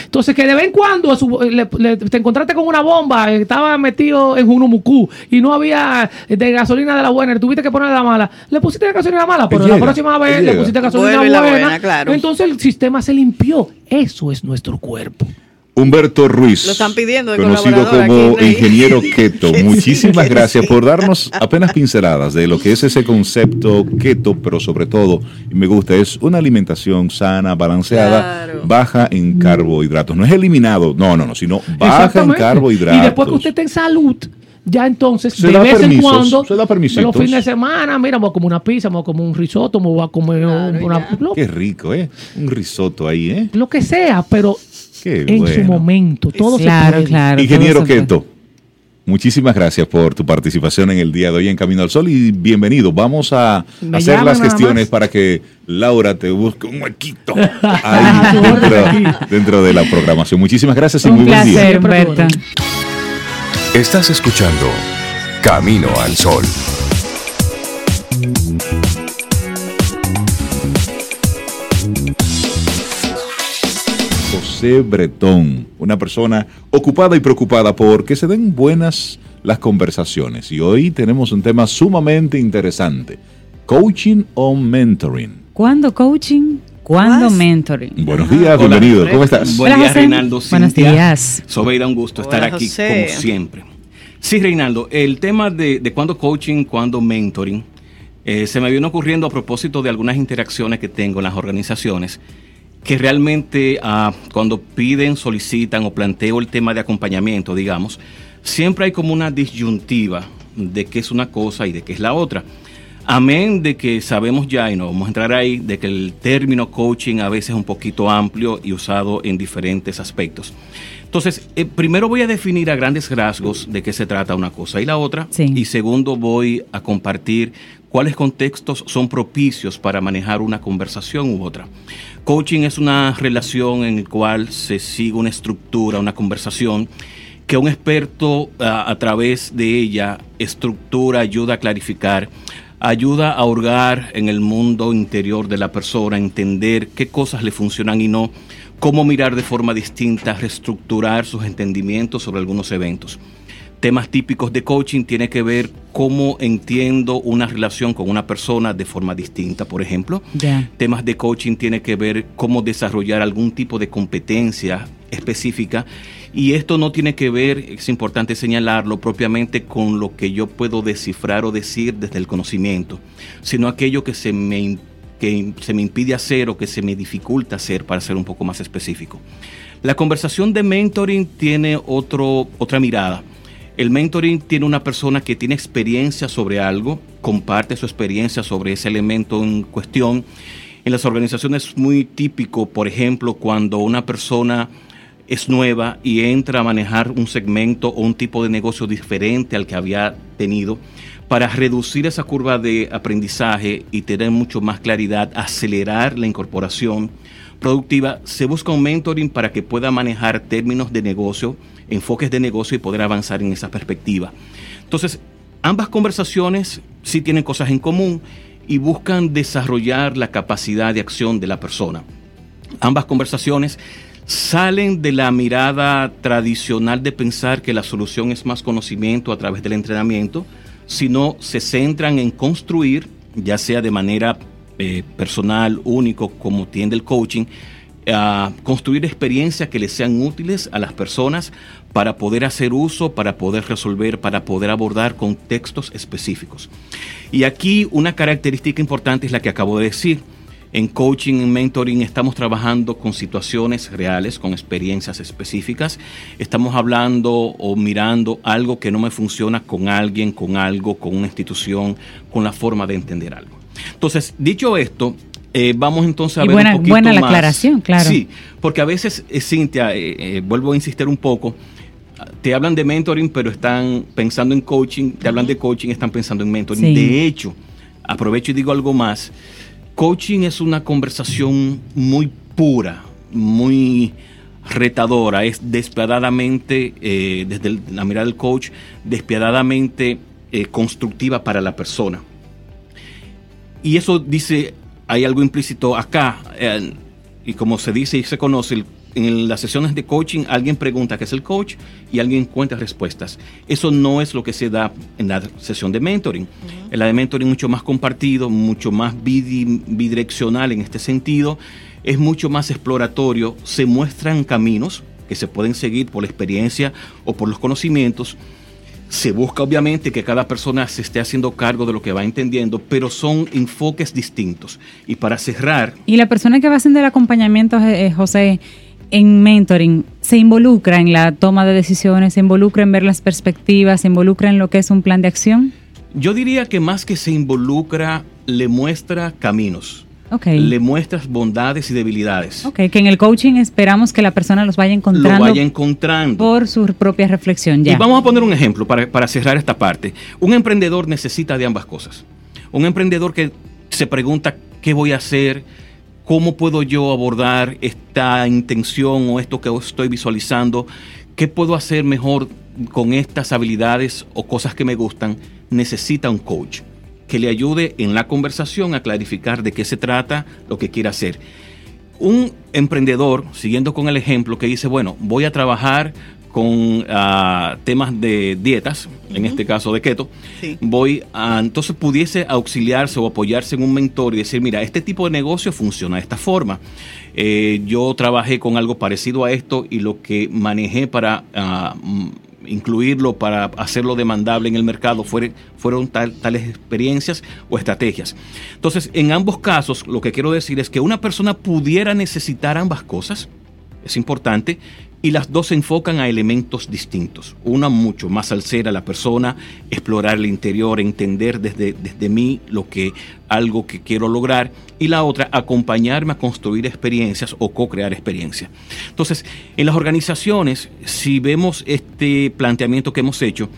Entonces, que de vez en cuando su- le- le- te encontraste con una bomba, estaba metido en Junumucú y no había eh, de gasolina de la buena, le tuviste que poner la mala, le pusiste de gasolina mala, pero la próxima vez le pusiste gasolina buena, buena, claro. entonces el sistema se limpió. Eso es nuestro cuerpo. Humberto Ruiz, Lo están pidiendo de conocido como aquí, ingeniero keto. Muchísimas gracias por darnos apenas pinceladas de lo que es ese concepto keto, pero sobre todo, y me gusta, es una alimentación sana, balanceada, Claro. baja en carbohidratos. No es eliminado, no, no, no, sino baja en carbohidratos. Y después que usted esté en salud, ya entonces, Se de vez en cuando, se da permisitos. los fines de semana, mira, me voy a comer una pizza, me voy a comer un risotto, me voy a comer Claro, una, lo, Qué rico, ¿eh? Un risotto ahí, ¿eh? lo que sea, pero Qué en su momento, todo Claro, se puede. claro. Ingeniero. Keto, muchísimas gracias por tu participación en el día de hoy en Camino al Sol y bienvenido. Vamos a Me hacer las gestiones para que Laura te busque un huequito A ahí dentro, de la programación. Muchísimas gracias y Un muy buen día. Estás escuchando Camino al Sol. José Bretón, una persona ocupada y preocupada por que se den buenas las conversaciones. Y hoy tenemos un tema sumamente interesante. Coaching o mentoring. ¿Cuándo coaching? ¿Cuándo mentoring? Buenos días, bienvenido. ¿Cómo estás? Buen Hola, día, José. Reinaldo. Buenos Cintia. días. Sobeida, un gusto estar Hola, aquí José. como siempre. Sí, Reinaldo, el tema de, de cuándo coaching, cuándo mentoring, eh, se me vino ocurriendo a propósito de algunas interacciones que tengo en las organizaciones, que realmente ah, cuando piden, solicitan o planteo el tema de acompañamiento, digamos, siempre hay como una disyuntiva de qué es una cosa y de qué es la otra. Amén de que sabemos ya, y no vamos a entrar ahí, de que el término coaching a veces es un poquito amplio y usado en diferentes aspectos. Entonces, eh, primero voy a definir a grandes rasgos de qué se trata una cosa y la otra. Sí. Y segundo, voy a compartir cuáles contextos son propicios para manejar una conversación u otra. Coaching es una relación en la cual se sigue una estructura, una conversación que un experto a, a través de ella estructura, ayuda a clarificar, ayuda a hurgar en el mundo interior de la persona, a entender qué cosas le funcionan y no, cómo mirar de forma distinta, reestructurar sus entendimientos sobre algunos eventos. Temas típicos de coaching tiene que ver cómo entiendo una relación con una persona de forma distinta, por ejemplo. Temas de coaching tiene que ver cómo desarrollar algún tipo de competencia específica y esto no tiene que ver, es importante señalarlo, propiamente con lo que yo puedo descifrar o decir desde el conocimiento, sino aquello que se me, que se me impide hacer o que se me dificulta hacer para ser un poco más específico. La conversación de mentoring tiene otro, otra mirada. El mentoring tiene una persona que tiene experiencia sobre algo, comparte su experiencia sobre ese elemento en cuestión. En las organizaciones es muy típico, por ejemplo, cuando una persona es nueva y entra a manejar un segmento o un tipo de negocio diferente al que había tenido, para reducir esa curva de aprendizaje y tener mucho más claridad, acelerar la incorporación productiva, se busca un mentoring para que pueda manejar términos de negocio, enfoques de negocio y poder avanzar en esa perspectiva. Entonces, ambas conversaciones sí tienen cosas en común y buscan desarrollar la capacidad de acción de la persona. Ambas conversaciones salen de la mirada tradicional de pensar que la solución es más conocimiento a través del entrenamiento, sino se centran en construir, ya sea de manera eh, personal, único, como tiende el coaching, a construir experiencias que les sean útiles a las personas para poder hacer uso, para poder resolver, para poder abordar contextos específicos. Y aquí una característica importante es la que acabo de decir. En coaching, en mentoring, estamos trabajando con situaciones reales, con experiencias específicas. Estamos hablando o mirando algo que no me funciona con alguien, con algo, con una institución, con la forma de entender algo. Entonces, dicho esto, eh, vamos entonces a Y ver buena- un poquito buena la más. aclaración, claro. Sí, porque a veces, eh, Cintia, eh, vuelvo a insistir un poco, te hablan de mentoring, pero están pensando en coaching, te hablan de coaching, están pensando en mentoring. Sí. De hecho, aprovecho y digo algo más, coaching es una conversación muy pura, muy retadora, es despiadadamente, eh, desde la mirada del coach, despiadadamente eh, constructiva para la persona. Y eso dice, hay algo implícito acá, eh, y como se dice y se conoce, el- en las sesiones de coaching alguien pregunta qué es el coach y alguien encuentra respuestas. Eso no es lo que se da en la sesión de mentoring. En la de mentoring mucho más compartido, mucho más bidi- bidireccional en este sentido, es mucho más exploratorio, se muestran caminos que se pueden seguir por la experiencia o por los conocimientos, se busca obviamente que cada persona se esté haciendo cargo de lo que va entendiendo, pero son enfoques distintos. Y para cerrar, Y la persona que va haciendo el acompañamiento, eh, eh, José, en mentoring, se involucra en la toma de decisiones, se involucra en ver las perspectivas, se involucra en lo que es un plan de acción. yo diría que más que se involucra, le muestra caminos, Ok. le muestras bondades y debilidades. Ok, que en el coaching esperamos que la persona los vaya Lo encontrando vaya encontrando. por su propia reflexión. Ya. Y vamos a poner un ejemplo para, para cerrar esta parte. Un emprendedor necesita de ambas cosas. Un emprendedor que se pregunta qué voy a hacer, cómo puedo yo abordar esta intención o esto que estoy visualizando, qué puedo hacer mejor con estas habilidades o cosas que me gustan, necesita un coach que le ayude en la conversación a clarificar de qué se trata, lo que quiere hacer. Un emprendedor, siguiendo con el ejemplo, que dice, bueno, voy a trabajar con ah, temas de dietas, en este caso de keto, voy a, entonces pudiese auxiliarse o apoyarse en un mentor y decir, mira, este tipo de negocio funciona de esta forma. Eh, yo trabajé con algo parecido a esto y lo que manejé para ah, mm, incluirlo, para hacerlo demandable en el mercado, fueron, fueron tales experiencias o estrategias. Entonces, en ambos casos, lo que quiero decir es que una persona pudiera necesitar ambas cosas, es importante, y las dos se enfocan a elementos distintos. Una mucho más salsera, la persona, explorar el interior, entender desde, desde mí lo que algo que quiero lograr y la otra acompañarme a construir experiencias o co-crear experiencias. Entonces, en las organizaciones, si vemos este planteamiento que hemos hecho,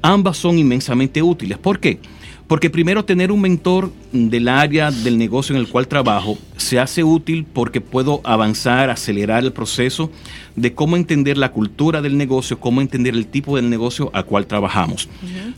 ambas son inmensamente útiles. ¿Por qué? Porque primero tener un mentor del área del negocio en el cual trabajo se hace útil porque puedo avanzar, acelerar el proceso de cómo entender la cultura del negocio, cómo entender el tipo del negocio al cual trabajamos.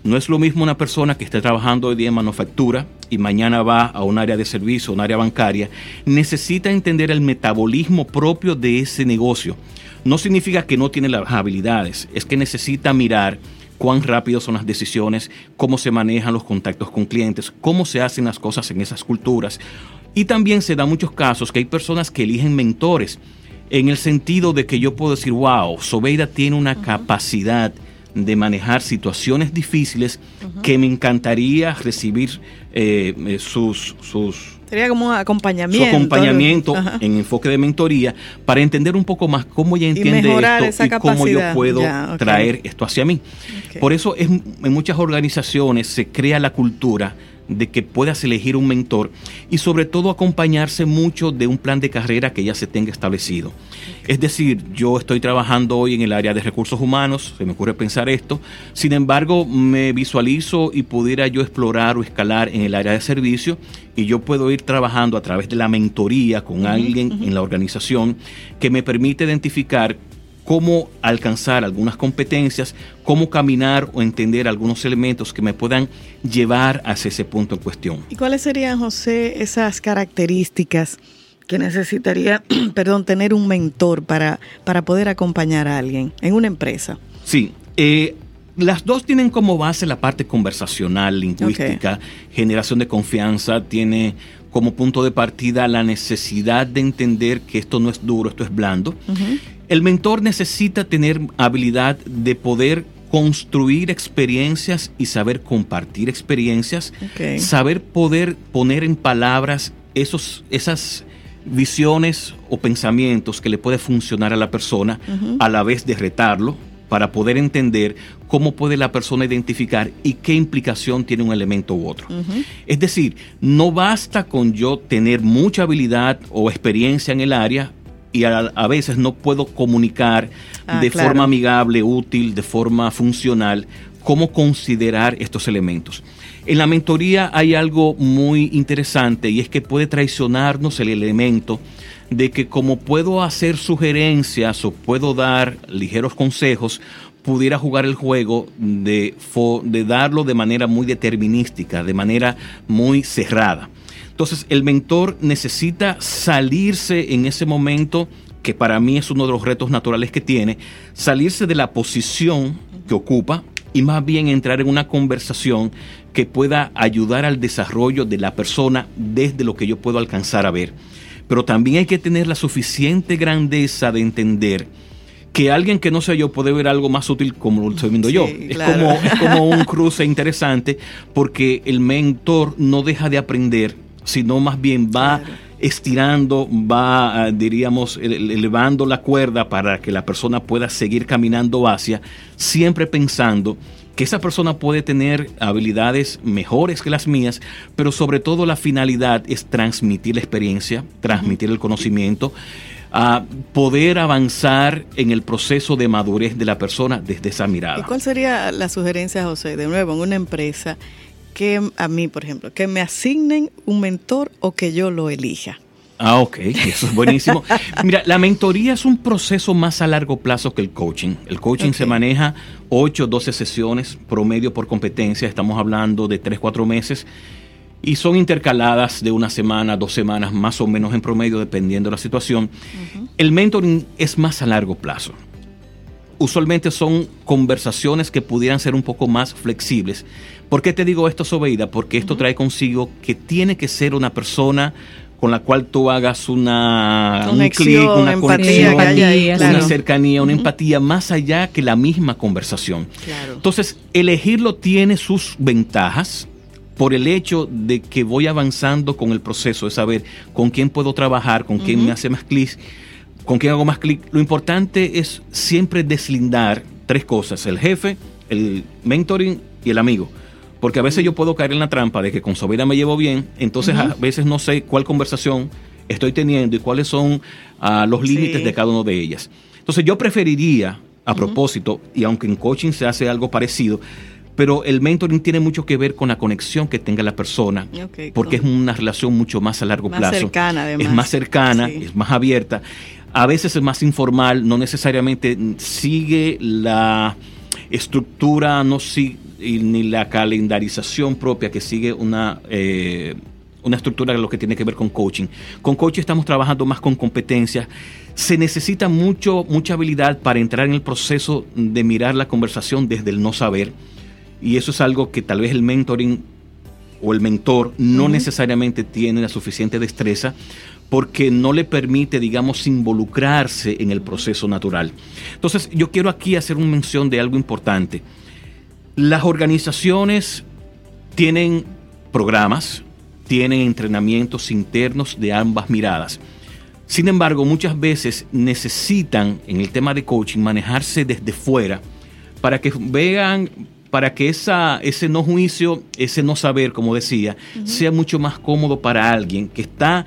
No es lo mismo una persona que esté trabajando hoy día en manufactura y mañana va a un área de servicio, un área bancaria, necesita entender el metabolismo propio de ese negocio. No significa que no tiene las habilidades, es que necesita mirar cuán rápido son las decisiones, cómo se manejan los contactos con clientes, cómo se hacen las cosas en esas culturas. Y también se da muchos casos que hay personas que eligen mentores en el sentido de que yo puedo decir, wow, Sobeida tiene una capacidad de manejar situaciones difíciles que me encantaría recibir eh, eh, sus, sus Sería como acompañamiento. Su acompañamiento en enfoque de mentoría para entender un poco más cómo ella entiende esto y cómo yo puedo traer esto hacia mí. Por eso es, en muchas organizaciones se crea la cultura de que puedas elegir un mentor y sobre todo acompañarse mucho de un plan de carrera que ya se tenga establecido. Es decir, yo estoy trabajando hoy en el área de recursos humanos, se me ocurre pensar esto, sin embargo me visualizo y pudiera yo explorar o escalar en el área de servicio y yo puedo ir trabajando a través de la mentoría con alguien en la organización que me permite identificar cómo alcanzar algunas competencias, cómo caminar o entender algunos elementos que me puedan llevar hacia ese punto en cuestión. ¿Y cuáles serían, José, esas características que necesitaría, perdón, tener un mentor para, para poder acompañar a alguien en una empresa? Sí, eh, las dos tienen como base la parte conversacional, lingüística, generación de confianza, tiene como punto de partida la necesidad de entender que esto no es duro, esto es blando. El mentor necesita tener habilidad de poder construir experiencias y saber compartir experiencias, saber poder poner en palabras esos, esas visiones o pensamientos que le puede funcionar a la persona a la vez de retarlo para poder entender cómo puede la persona identificar y qué implicación tiene un elemento u otro. Es decir, no basta con yo tener mucha habilidad o experiencia en el área y a, veces no puedo comunicar ah, de forma amigable, útil, de forma funcional, cómo considerar estos elementos. En la mentoría hay algo muy interesante y es que puede traicionarnos el elemento de que como puedo hacer sugerencias o puedo dar ligeros consejos, pudiera jugar el juego de, de darlo de manera muy determinística, de manera muy cerrada. Entonces el mentor necesita salirse en ese momento, que para mí es uno de los retos naturales que tiene, salirse de la posición que ocupa y más bien entrar en una conversación que pueda ayudar al desarrollo de la persona desde lo que yo puedo alcanzar a ver. Pero también hay que tener la suficiente grandeza de entender que alguien que no sea yo puede ver algo más útil como lo estoy viendo yo. Es, como, es como un cruce interesante porque el mentor no deja de aprender sino más bien va estirando, va, ah, diríamos, elevando la cuerda para que la persona pueda seguir caminando hacia, siempre pensando que esa persona puede tener habilidades mejores que las mías, pero sobre todo la finalidad es transmitir la experiencia, transmitir el conocimiento, a poder avanzar en el proceso de madurez de la persona desde esa mirada. ¿Y cuál sería la sugerencia, José, de nuevo, en una empresa? Que a mí, por ejemplo, que me asignen un mentor o que yo lo elija. Ah, ok, eso es buenísimo. Mira, la mentoría es un proceso más a largo plazo que el coaching. El coaching se maneja 8, 12 sesiones promedio por competencia, estamos hablando de 3, 4 meses, y son intercaladas de una semana, dos semanas, más o menos en promedio, dependiendo de la situación. El mentoring es más a largo plazo. usualmente son conversaciones que pudieran ser un poco más flexibles. ¿Por qué te digo esto, Sobeida? Porque esto trae consigo que tiene que ser una persona con la cual tú hagas una un clic, una empatía, conexión, una cercanía, una empatía más allá que la misma conversación. Entonces, elegirlo tiene sus ventajas por el hecho de que voy avanzando con el proceso de saber con quién puedo trabajar, con quién me hace más clic, con quién hago más clic. Lo importante es siempre deslindar tres cosas, el jefe, el mentoring y el amigo porque a veces yo puedo caer en la trampa de que con Sobera me llevo bien, entonces a veces no sé cuál conversación estoy teniendo y cuáles son ah, los límites de cada una de ellas. Entonces yo preferiría, a propósito, y aunque en coaching se hace algo parecido, pero el mentoring tiene mucho que ver con la conexión que tenga la persona, porque es una relación mucho más a largo más plazo. Cercana, además. Es más cercana, es más abierta. A veces es más informal, no necesariamente sigue la estructura, no sigue ni la calendarización propia que sigue una, eh, una estructura de lo que tiene que ver con coaching. Con coaching estamos trabajando más con competencias. Se necesita mucho, mucha habilidad para entrar en el proceso de mirar la conversación desde el no saber. Y eso es algo que tal vez el mentoring o el mentor no necesariamente tiene la suficiente destreza porque no le permite, digamos, involucrarse en el proceso natural. Entonces, yo quiero aquí hacer una mención de algo importante. Las organizaciones tienen programas, tienen entrenamientos internos de ambas miradas. Sin embargo, muchas veces necesitan en el tema de coaching manejarse desde fuera para que vean, para que esa, ese no juicio, ese no saber, como decía, sea mucho más cómodo para alguien que está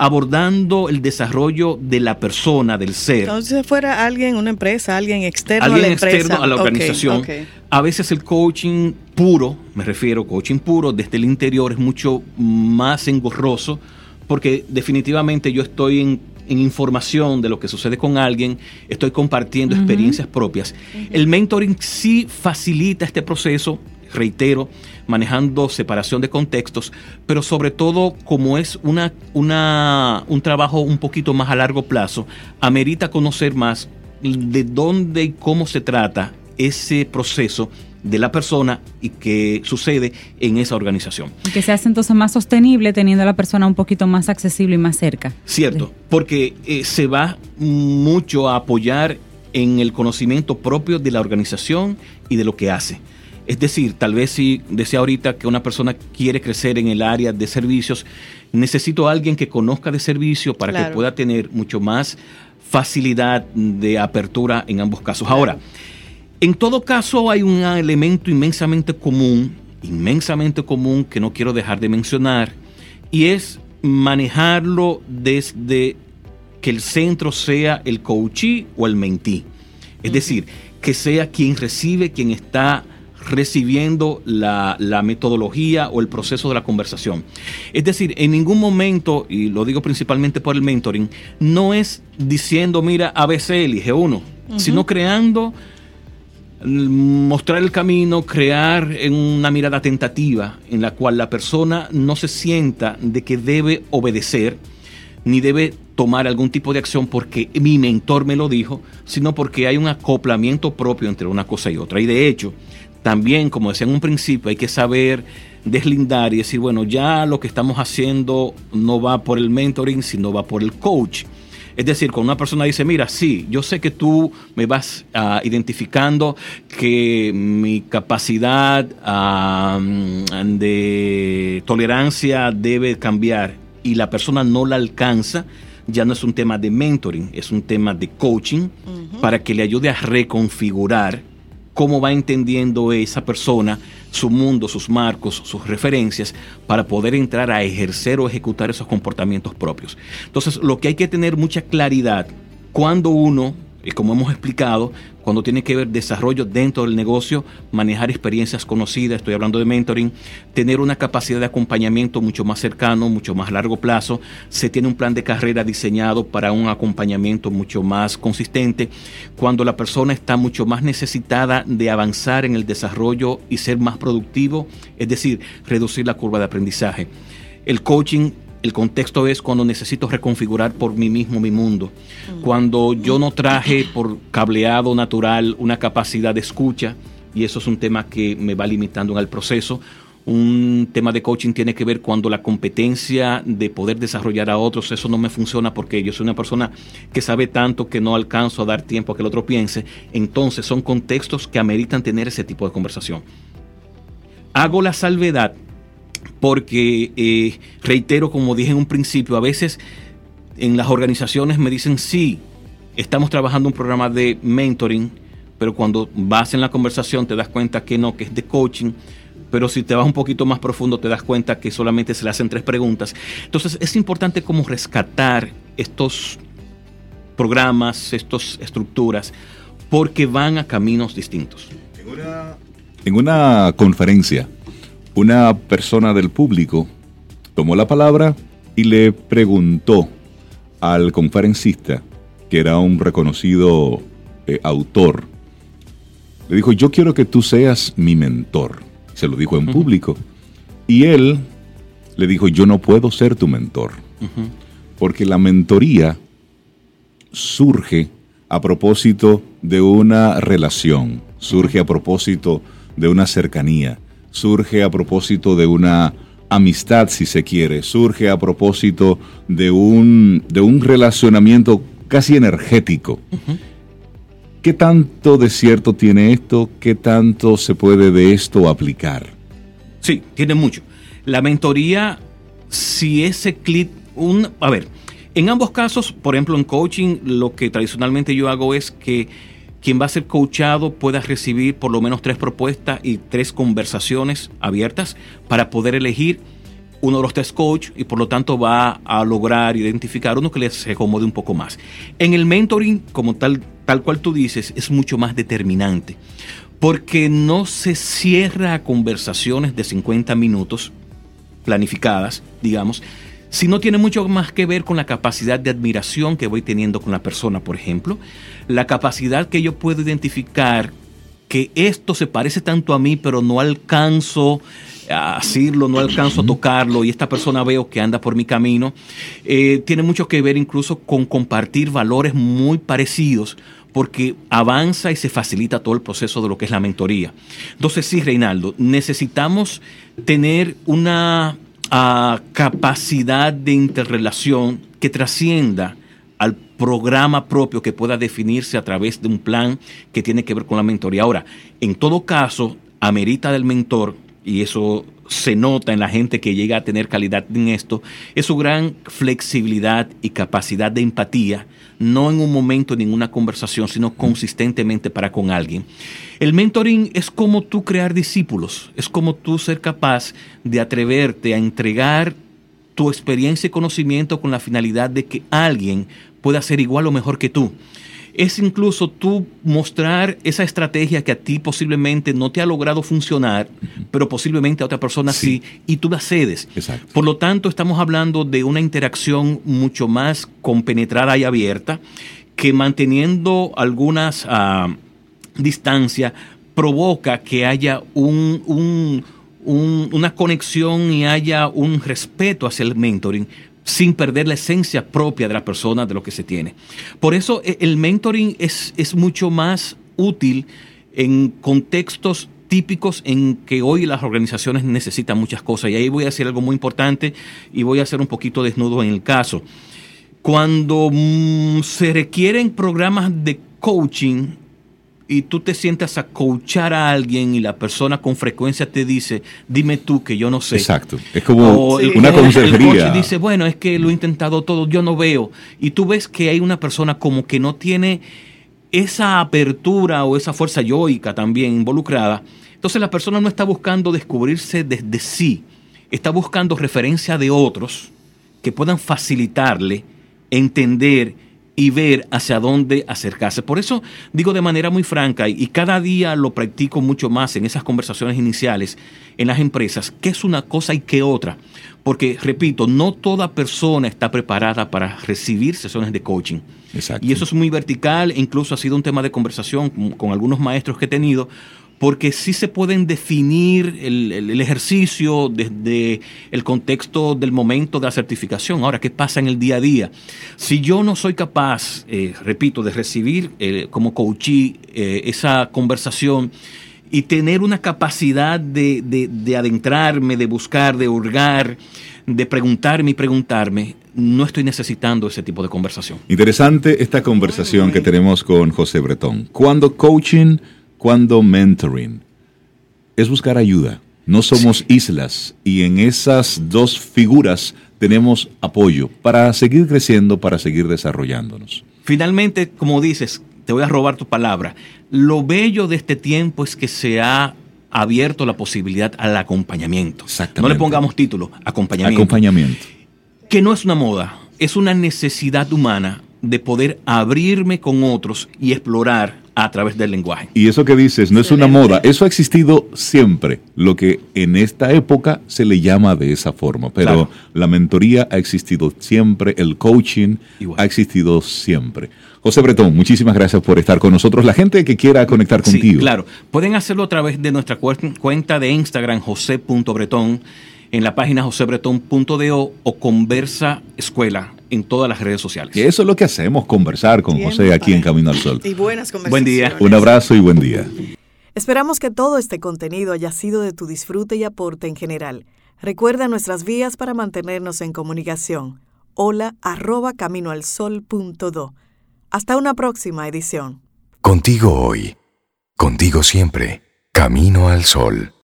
abordando el desarrollo de la persona, del ser. Entonces fuera alguien, una empresa, alguien externo a la empresa. externo a la organización. A veces el coaching puro, me refiero coaching puro, desde el interior es mucho más engorroso porque definitivamente yo estoy en, información de lo que sucede con alguien, estoy compartiendo experiencias propias. El mentoring sí facilita este proceso, reitero, manejando separación de contextos, pero sobre todo como es una, una, un trabajo un poquito más a largo plazo, amerita conocer más de dónde y cómo se trata ese proceso de la persona y que sucede en esa organización. Y que se hace entonces más sostenible teniendo a la persona un poquito más accesible y más cerca. Cierto, porque eh, se va mucho a apoyar en el conocimiento propio de la organización y de lo que hace. Es decir, tal vez si decía ahorita que una persona quiere crecer en el área de servicios, necesito a alguien que conozca de servicio para que pueda tener mucho más facilidad de apertura en ambos casos. Ahora, en todo caso hay un elemento inmensamente común, inmensamente común que no quiero dejar de mencionar, y es manejarlo desde que el centro sea el coachee o el mentee. Es decir, que sea quien recibe, quien está recibiendo la, metodología o el proceso de la conversación. Es decir, en ningún momento, y lo digo principalmente por el mentoring, no es diciendo, mira, ABC elige uno, sino creando, mostrar el camino, crear una mirada tentativa en la cual la persona no se sienta de que debe obedecer, ni debe tomar algún tipo de acción porque mi mentor me lo dijo, sino porque hay un acoplamiento propio entre una cosa y otra. Y de hecho, también, como decía en un principio, hay que saber deslindar y decir, bueno, ya lo que estamos haciendo no va por el mentoring, sino va por el coach. Es decir, cuando una persona dice, mira, sí, yo sé que tú me vas uh, identificando que mi capacidad de tolerancia debe cambiar y la persona no la alcanza, ya no es un tema de mentoring, es un tema de coaching para que le ayude a reconfigurar cómo va entendiendo esa persona su mundo, sus marcos, sus referencias, para poder entrar a ejercer o ejecutar esos comportamientos propios. Entonces, lo que hay que tener mucha claridad cuando uno y como hemos explicado, cuando tiene que ver desarrollo dentro del negocio, manejar experiencias conocidas, estoy hablando de mentoring, tener una capacidad de acompañamiento mucho más cercano, mucho más largo plazo, se tiene un plan de carrera diseñado para un acompañamiento mucho más consistente, cuando la persona está mucho más necesitada de avanzar en el desarrollo y ser más productivo, es decir, reducir la curva de aprendizaje. El coaching El contexto es cuando necesito reconfigurar por mí mismo mi mundo. Cuando yo no traje por cableado natural una capacidad de escucha, y eso es un tema que me va limitando en el proceso. Un tema de coaching tiene que ver cuando la competencia de poder desarrollar a otros, eso no me funciona porque yo soy una persona que sabe tanto que no alcanzo a dar tiempo a que el otro piense. Entonces son contextos que ameritan tener ese tipo de conversación. Hago la salvedad porque, eh, reitero, como dije en un principio, a veces en las organizaciones me dicen, sí, estamos trabajando un programa de mentoring, pero cuando vas en la conversación te das cuenta que no, que es de coaching, pero si te vas un poquito más profundo te das cuenta que solamente se le hacen tres preguntas. Entonces es importante como rescatar estos programas, estas estructuras, porque van a caminos distintos. En una conferencia una persona del público tomó la palabra y le preguntó al conferencista, que era un reconocido eh, autor, le dijo, yo quiero que tú seas mi mentor. Se lo dijo en público. Y él le dijo, yo no puedo ser tu mentor. Porque la mentoría surge a propósito de una relación, surge a propósito de una cercanía surge a propósito de una amistad, si se quiere, surge a propósito de un, de un relacionamiento casi energético. ¿Qué tanto de cierto tiene esto? ¿Qué tanto se puede de esto aplicar? Sí, tiene mucho. La mentoría, si ese clip, un, a ver, en ambos casos, por ejemplo, en coaching, lo que tradicionalmente yo hago es que quien va a ser coachado pueda recibir por lo menos tres propuestas y tres conversaciones abiertas para poder elegir uno de los tres coach y por lo tanto va a lograr identificar uno que le se acomode un poco más. En el mentoring, como tal, tal cual tú dices, es mucho más determinante porque no se cierra a conversaciones de 50 minutos planificadas, digamos, si no tiene mucho más que ver con la capacidad de admiración que voy teniendo con la persona, por ejemplo, la capacidad que yo puedo identificar que esto se parece tanto a mí, pero no alcanzo a decirlo, no alcanzo a tocarlo y esta persona veo que anda por mi camino, eh, tiene mucho que ver incluso con compartir valores muy parecidos porque avanza y se facilita todo el proceso de lo que es la mentoría. Entonces sí, Reinaldo, necesitamos tener una a capacidad de interrelación que trascienda al programa propio que pueda definirse a través de un plan que tiene que ver con la mentoría. Ahora, en todo caso, amerita del mentor, y eso se nota en la gente que llega a tener calidad en esto, es su gran flexibilidad y capacidad de empatía, no en un momento, en ninguna conversación, sino consistentemente para con alguien. El mentoring es como tú crear discípulos, es como tú ser capaz de atreverte a entregar tu experiencia y conocimiento con la finalidad de que alguien pueda ser igual o mejor que tú es incluso tú mostrar esa estrategia que a ti posiblemente no te ha logrado funcionar, pero posiblemente a otra persona sí, y tú la cedes. Por lo tanto, estamos hablando de una interacción mucho más compenetrada y abierta, que manteniendo algunas uh, distancias provoca que haya un, una conexión y haya un respeto hacia el mentoring, sin perder la esencia propia de la persona, de lo que se tiene. Por eso eh, el mentoring es, es mucho más útil en contextos típicos en que hoy las organizaciones necesitan muchas cosas. Y ahí voy a decir algo muy importante y voy a hacer un poquito desnudo en el caso. Cuando mm, se requieren programas de coaching, y tú te sientas a coachar a alguien y la persona con frecuencia te dice, dime tú que yo no sé. Exacto. Es como una consejería. El dice, bueno, es que lo he intentado todo, yo no veo. Y tú ves que hay una persona como que no tiene esa apertura o esa fuerza yoica también involucrada. Entonces la persona no está buscando descubrirse desde sí, está buscando referencia de otros que puedan facilitarle entender y ver hacia dónde acercarse. Por eso digo de manera muy franca y cada día lo practico mucho más en esas conversaciones iniciales en las empresas, qué es una cosa y qué otra. Porque, repito, no toda persona está preparada para recibir sesiones de coaching. Y eso es muy vertical, incluso ha sido un tema de conversación con, con algunos maestros que he tenido, porque sí se pueden definir el, ejercicio desde el contexto del momento de la certificación. Ahora, ¿qué pasa en el día a día? Si yo no soy capaz, eh, repito, de recibir eh, como coachee eh, esa conversación y tener una capacidad de, de, adentrarme, de buscar, de hurgar, de preguntarme y preguntarme, no estoy necesitando ese tipo de conversación. Interesante esta conversación que tenemos con José Bretón. Cuando coaching cuando mentoring es buscar ayuda. No somos islas y en esas dos figuras tenemos apoyo para seguir creciendo, para seguir desarrollándonos. Finalmente, como dices, te voy a robar tu palabra. Lo bello de este tiempo es que se ha abierto la posibilidad al acompañamiento. No le pongamos título, acompañamiento. Acompañamiento. Que no es una moda, es una necesidad humana de poder abrirme con otros y explorar a través del lenguaje. Y eso que dices no es una moda, eso ha existido siempre, lo que en esta época se le llama de esa forma, pero la mentoría ha existido siempre, el coaching ha existido siempre. José Bretón, muchísimas gracias por estar con nosotros. La gente que quiera conectar contigo. claro, pueden hacerlo a través de nuestra cuenta de Instagram, josé.bretón, en la página josebretón.do o Conversa Escuela en todas las redes sociales. Y eso es lo que hacemos, conversar con José aquí en Camino al Sol. Y buenas conversaciones. Buen día. Un abrazo y buen día. Esperamos que todo este contenido haya sido de tu disfrute y aporte en general. Recuerda nuestras vías para mantenernos en comunicación. Hola arroba caminoalsol.do. Hasta una próxima edición. Contigo hoy. Contigo siempre. Camino al Sol.